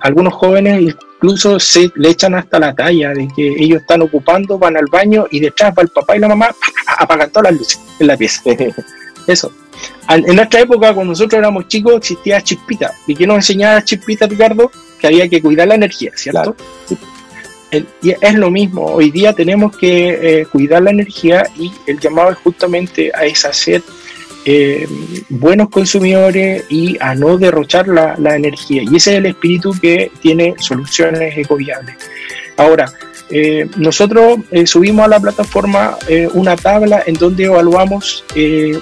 algunos jóvenes incluso se le echan hasta la talla de que ellos están ocupando, van al baño y detrás va el papá y la mamá, apagan todas las luces en la pieza. [laughs] Eso. En nuestra época, cuando nosotros éramos chicos, existía Chispita. ¿Y qué nos enseñaba Chispita, Ricardo? Que había que cuidar la energía, ¿cierto? y es lo mismo. Hoy día tenemos que eh, cuidar la energía y el llamado es justamente a esa ser eh, buenos consumidores y a no derrochar la, la, energía. Y ese es el espíritu que tiene soluciones ecoviables. Ahora, eh, nosotros eh, subimos a la plataforma eh, una tabla en donde evaluamos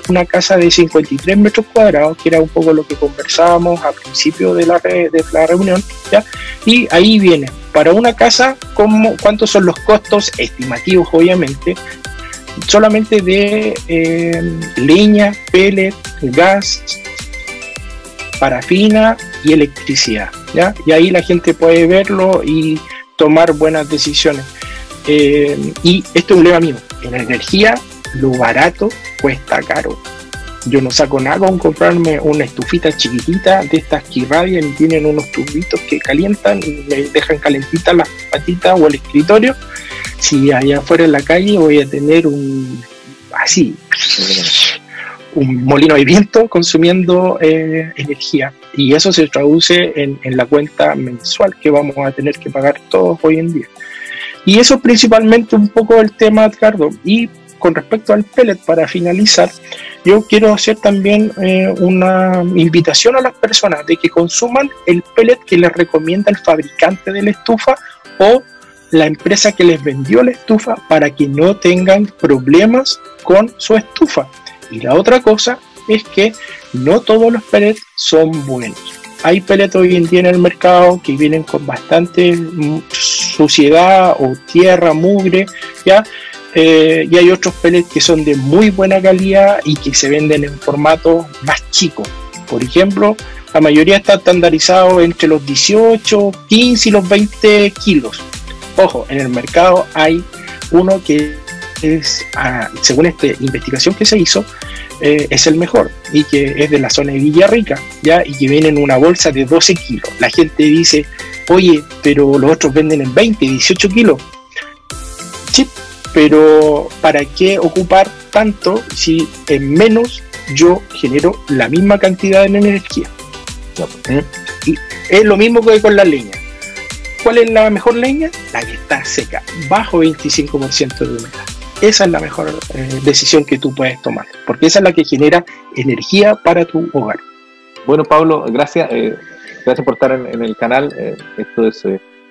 una casa de 53 metros cuadrados, que era un poco lo que conversábamos al principio de la, de la reunión, ¿ya? y ahí viene, para una casa, ¿cómo, ¿cuántos son los costos estimativos, obviamente? Solamente de leña, pellet, gas, parafina y electricidad. ¿ya? Y ahí la gente puede verlo y tomar buenas decisiones. Eh, y esto es un lema mío, en energía lo barato cuesta caro. Yo no saco nada con comprarme una estufita chiquitita de estas que irradian y tienen unos tubitos que calientan y me dejan calentitas las patitas o el escritorio. Si allá afuera en la calle voy a tener un así un molino de viento consumiendo eh, energía y eso se traduce en, la cuenta mensual que vamos a tener que pagar todos hoy en día. Y eso es principalmente un poco el tema, Edgardo. Y con respecto al pellet, para finalizar, yo quiero hacer también eh, una invitación a las personas de que consuman el pellet que les recomienda el fabricante de la estufa o la empresa que les vendió la estufa para que no tengan problemas con su estufa. Y la otra cosa es que no todos los pellets son buenos. Hay pellets hoy en día en el mercado que vienen con bastante mm, suciedad o tierra, mugre, ¿ya? Eh, y hay otros pellets que son de muy buena calidad y que se venden en formato más chico. Por ejemplo, la mayoría está estandarizado entre los 18, 15 y los 20 kilos. Ojo, en el mercado hay uno que es, ah, según esta investigación que se hizo, eh, es el mejor y que es de la zona de Villarrica, ¿ya? Y que viene en una bolsa de 12 kilos. La gente dice, oye, pero los otros venden en 20, 18 kilos. Sí, pero ¿para qué ocupar tanto si en menos yo genero la misma cantidad de energía? ¿Eh? Y es lo mismo que con la leña. ¿Cuál es la mejor leña? La que está seca, bajo 25% de humedad esa es la mejor eh, decisión que tú puedes tomar, porque esa es la que genera energía para tu hogar. Bueno, Pablo, gracias. Eh, gracias por estar en, el canal. Eh, esto es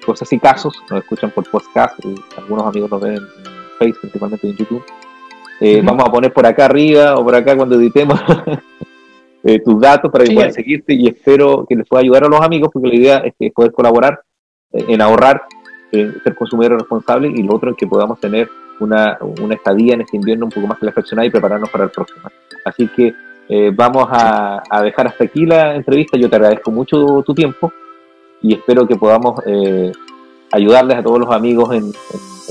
Cosas y Casos. Nos escuchan por podcast. Y algunos amigos nos ven en Facebook, principalmente en YouTube. Vamos a poner por acá arriba o por acá cuando editemos [laughs] tus datos para que puedan seguirte y espero que les pueda ayudar a los amigos porque la idea es que poder colaborar en ahorrar, ser consumidores responsables y lo otro es que podamos tener una, una estadía en este invierno un poco más reflexionada y prepararnos para el próximo. Así que eh, vamos a, dejar hasta aquí la entrevista. Yo te agradezco mucho tu tiempo y espero que podamos eh, ayudarles a todos los amigos en,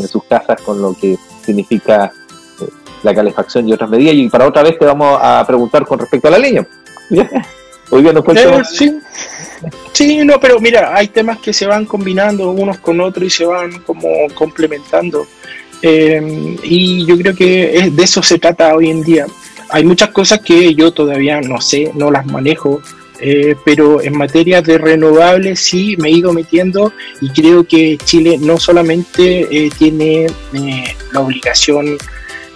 sus casas con lo que significa eh, la calefacción y otras medidas. Y para otra vez te vamos a preguntar con respecto a la leña. [laughs] Hoy día nos sí. Sí, no, pero mira, hay temas que se van combinando unos con otros y se van como complementando. Eh, y yo creo que de eso se trata hoy en día. Hay muchas cosas que yo todavía no sé, no las manejo, eh, pero en materia de renovables sí me he ido metiendo y creo que Chile no solamente eh, tiene la obligación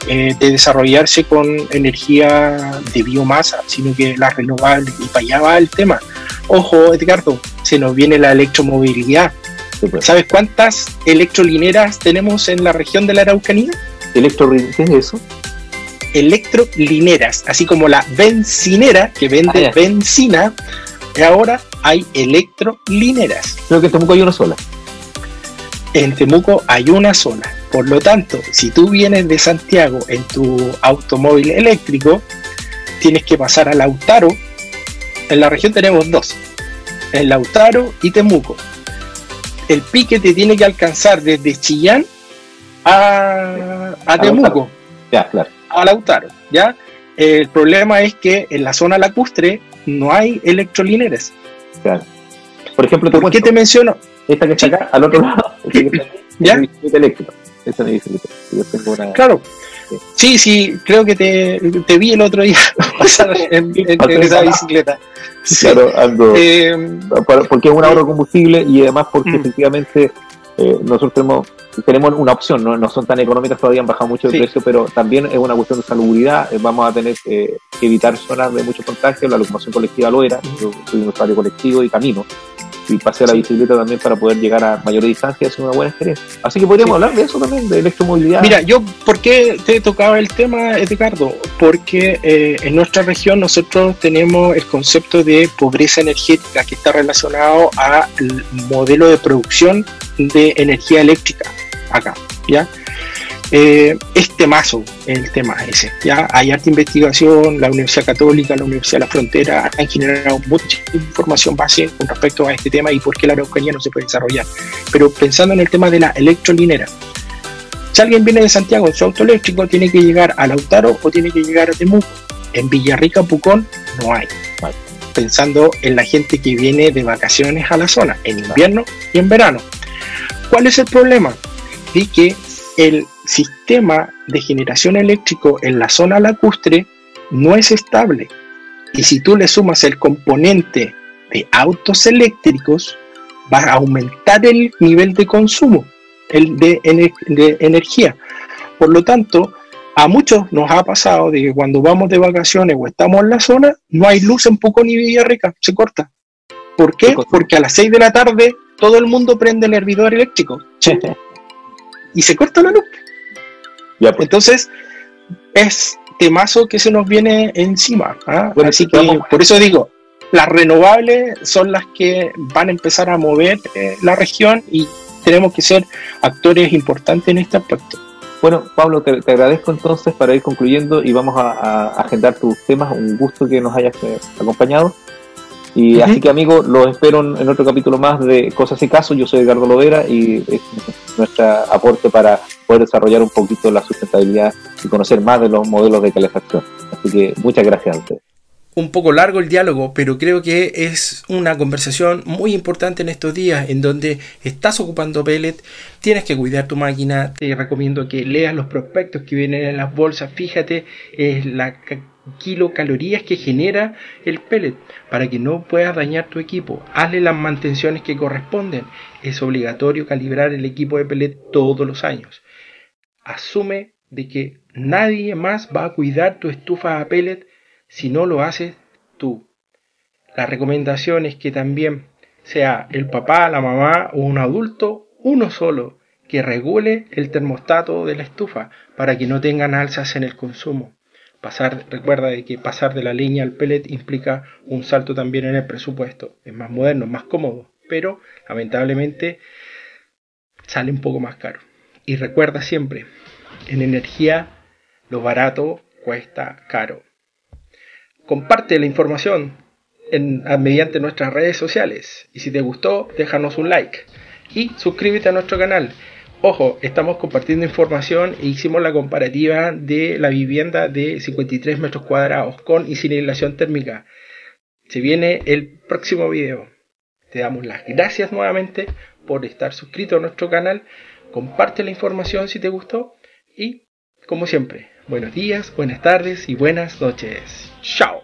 de desarrollarse con energía de biomasa, sino que la renovable, y para allá va el tema. Ojo, Edgardo, se nos viene la electromovilidad ¿Sabes cuántas electrolineras tenemos en la región de la Araucanía? ¿Electrolineras? ¿Qué es eso? Electrolineras, así como la bencinera que vende ah, benzina, ahora hay electrolineras. Creo que en Temuco hay una sola. En Temuco hay una sola. Por lo tanto, si tú vienes de Santiago en tu automóvil eléctrico, tienes que pasar a Lautaro. En la región tenemos dos, en Lautaro y Temuco el pique te tiene que alcanzar desde Chillán a, a Temuco. Ya, claro. A Lautaro, ¿ya? El problema es que en la zona lacustre no hay electrolineras. Claro. Por ejemplo, ¿por qué te menciono? Esta que está acá, al otro lado, [laughs] ¿Ya? eléctrica. Esta es mi Yo tengo una... Claro. Sí, sí, creo que te, te vi el otro día [laughs] pasar en, en esa bicicleta. Claro, eh, porque es un ahorro de combustible y además porque mm. efectivamente eh, nosotros tenemos, tenemos una opción, ¿no? no son tan económicas todavía, han bajado mucho de precio, pero también es una cuestión de salubridad. Eh, vamos a tener que evitar zonas de mucho contagio, la locomoción colectiva lo era, yo soy un usuario colectivo y camino. Y pasé a la bicicleta también para poder llegar a mayores distancias, es una buena experiencia. Así que podríamos hablar de eso también, de electromovilidad. Mira, yo, ¿por qué te tocaba el tema, Edgardo? Porque eh, en nuestra región nosotros tenemos el concepto de pobreza energética que está relacionado al modelo de producción de energía eléctrica acá, ¿ya? Eh, es temazo el tema ese. ¿ya? Hay harta investigación, la Universidad Católica, la Universidad de la Frontera han generado mucha información base con respecto a este tema y por qué la Araucanía no se puede desarrollar. Pero pensando en el tema de la electrolinera, si alguien viene de Santiago en su auto eléctrico, tiene que llegar a Lautaro o tiene que llegar a Temuco. En Villarrica, Pucón, no hay. Pensando en la gente que viene de vacaciones a la zona, en invierno y en verano. ¿Cuál es el problema? De que el sistema de generación eléctrico en la zona lacustre no es estable. Y si tú le sumas el componente de autos eléctricos, va a aumentar el nivel de consumo el de, energía. Por lo tanto, a muchos nos ha pasado de que cuando vamos de vacaciones o estamos en la zona, no hay luz en Pucón ni Villarrica, se corta. ¿Por qué? Porque a las 6 de la tarde todo el mundo prende el hervidor eléctrico y se corta la luz. Pues. Entonces, es temazo que se nos viene encima. ¿ah? Así que, por eso digo, las renovables son las que van a empezar a mover eh, la región y tenemos que ser actores importantes en este aspecto. Bueno, Pablo, te, agradezco entonces para ir concluyendo y vamos a, agendar tus temas. Un gusto que nos hayas eh, acompañado. Y así que amigos, los espero en, otro capítulo más de Cosas y Casos. Yo soy Edgardo Lovera y es nuestro aporte para poder desarrollar un poquito la sustentabilidad y conocer más de los modelos de calefacción. Así que muchas gracias a ustedes. Un poco largo el diálogo, pero creo que es una conversación muy importante en estos días en donde estás ocupando pellet, tienes que cuidar tu máquina, te recomiendo que leas los prospectos que vienen en las bolsas, fíjate es la kilocalorías que genera el pellet para que no puedas dañar tu equipo. Hazle las mantenciones que corresponden. Es obligatorio calibrar el equipo de pellet todos los años. Asume de que nadie más va a cuidar tu estufa a pellet si no lo haces tú. La recomendación es que también sea el papá, la mamá o un adulto, uno solo, que regule el termostato de la estufa para que no tengan alzas en el consumo. Recuerda de que pasar de la leña al pellet implica un salto también en el presupuesto. Es más moderno, más cómodo, pero lamentablemente sale un poco más caro. Y recuerda siempre, en energía lo barato cuesta caro. Comparte la información en, mediante nuestras redes sociales. Y si te gustó, déjanos un like. Y suscríbete a nuestro canal. Ojo, estamos compartiendo información e hicimos la comparativa de la vivienda de 53 metros cuadrados con y sin aislación térmica. Se viene el próximo video. Te damos las gracias nuevamente por estar suscrito a nuestro canal. Comparte la información si te gustó. Y, como siempre, buenos días, buenas tardes y buenas noches. Chao.